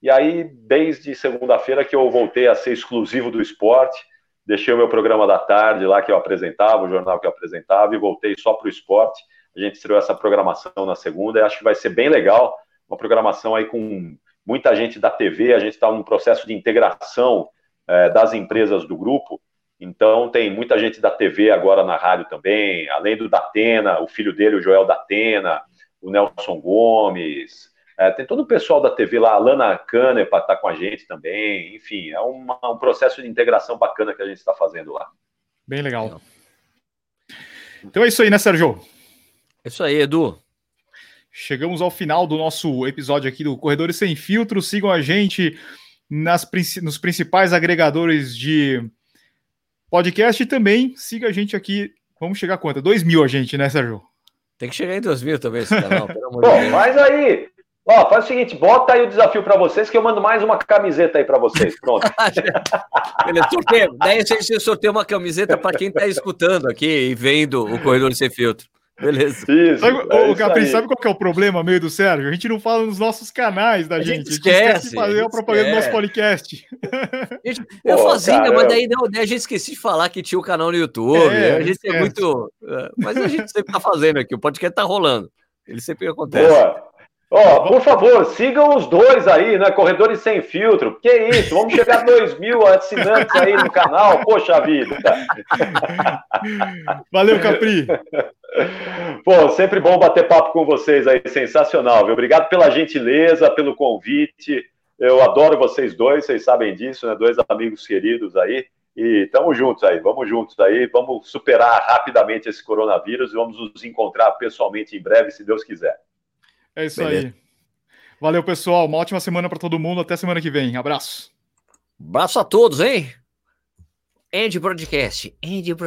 E aí, desde segunda-feira que eu voltei a ser exclusivo do esporte, deixei o meu programa da tarde lá que eu apresentava, o jornal que eu apresentava, e voltei só para o esporte. A gente estreou essa programação na segunda e acho que vai ser bem legal. Uma programação aí com muita gente da TV, a gente está num processo de integração é, das empresas do grupo. Então, tem muita gente da TV agora na rádio também, além do Datena, o filho dele, o Joel Datena, o Nelson Gomes, é, tem todo o pessoal da TV lá, a Lana Kanner para estar tá com a gente também. Enfim, é uma, um processo de integração bacana que a gente está fazendo lá. Bem legal. Então é isso aí, né, Sérgio? É isso aí, Edu. Chegamos ao final do nosso episódio aqui do Corredores Sem Filtro. Sigam a gente nas, nos principais agregadores de podcast e também siga a gente aqui. Vamos chegar a quanto? 2 mil a gente, né, Sérgio? Tem que chegar em 2 mil também esse [LAUGHS] canal, pelo amor de Deus. Mas aí, ó, faz o seguinte, bota aí o desafio para vocês que eu mando mais uma camiseta aí para vocês. Pronto. [LAUGHS] Beleza, sorteio. Daí você sorteia uma camiseta para quem está escutando aqui e vendo o Corredor Sem Filtro. Beleza. Isso, sabe, é o Capri, sabe qual que é o problema meio do Sérgio? A gente não fala nos nossos canais da a gente. Esquece, a gente esquece de fazer a, a propaganda do nosso podcast. [LAUGHS] Gente, eu Pô, fazia, caramba. mas daí não, a gente esqueci de falar que tinha o canal no YouTube. É, a gente é esquece. é muito. É, mas a gente sempre tá fazendo aqui, o podcast tá rolando. Ele sempre acontece. Boa. Ó, oh, por favor, sigam os dois aí, né? Corredores Sem Filtro. Que isso, vamos chegar a 2 mil assinantes aí no canal. Poxa vida. Valeu, Capri. [LAUGHS] Pô, sempre bom bater papo com vocês aí, sensacional, viu? Obrigado pela gentileza, pelo convite. Eu adoro vocês dois, vocês sabem disso, né? Dois amigos queridos aí. E estamos juntos aí, vamos juntos aí, vamos superar rapidamente esse coronavírus e vamos nos encontrar pessoalmente em breve, se Deus quiser. É isso Beleza. aí. Valeu, pessoal. Uma ótima semana para todo mundo. Até semana que vem. Abraço. Abraço a todos, hein? End Broadcast. End Broadcast.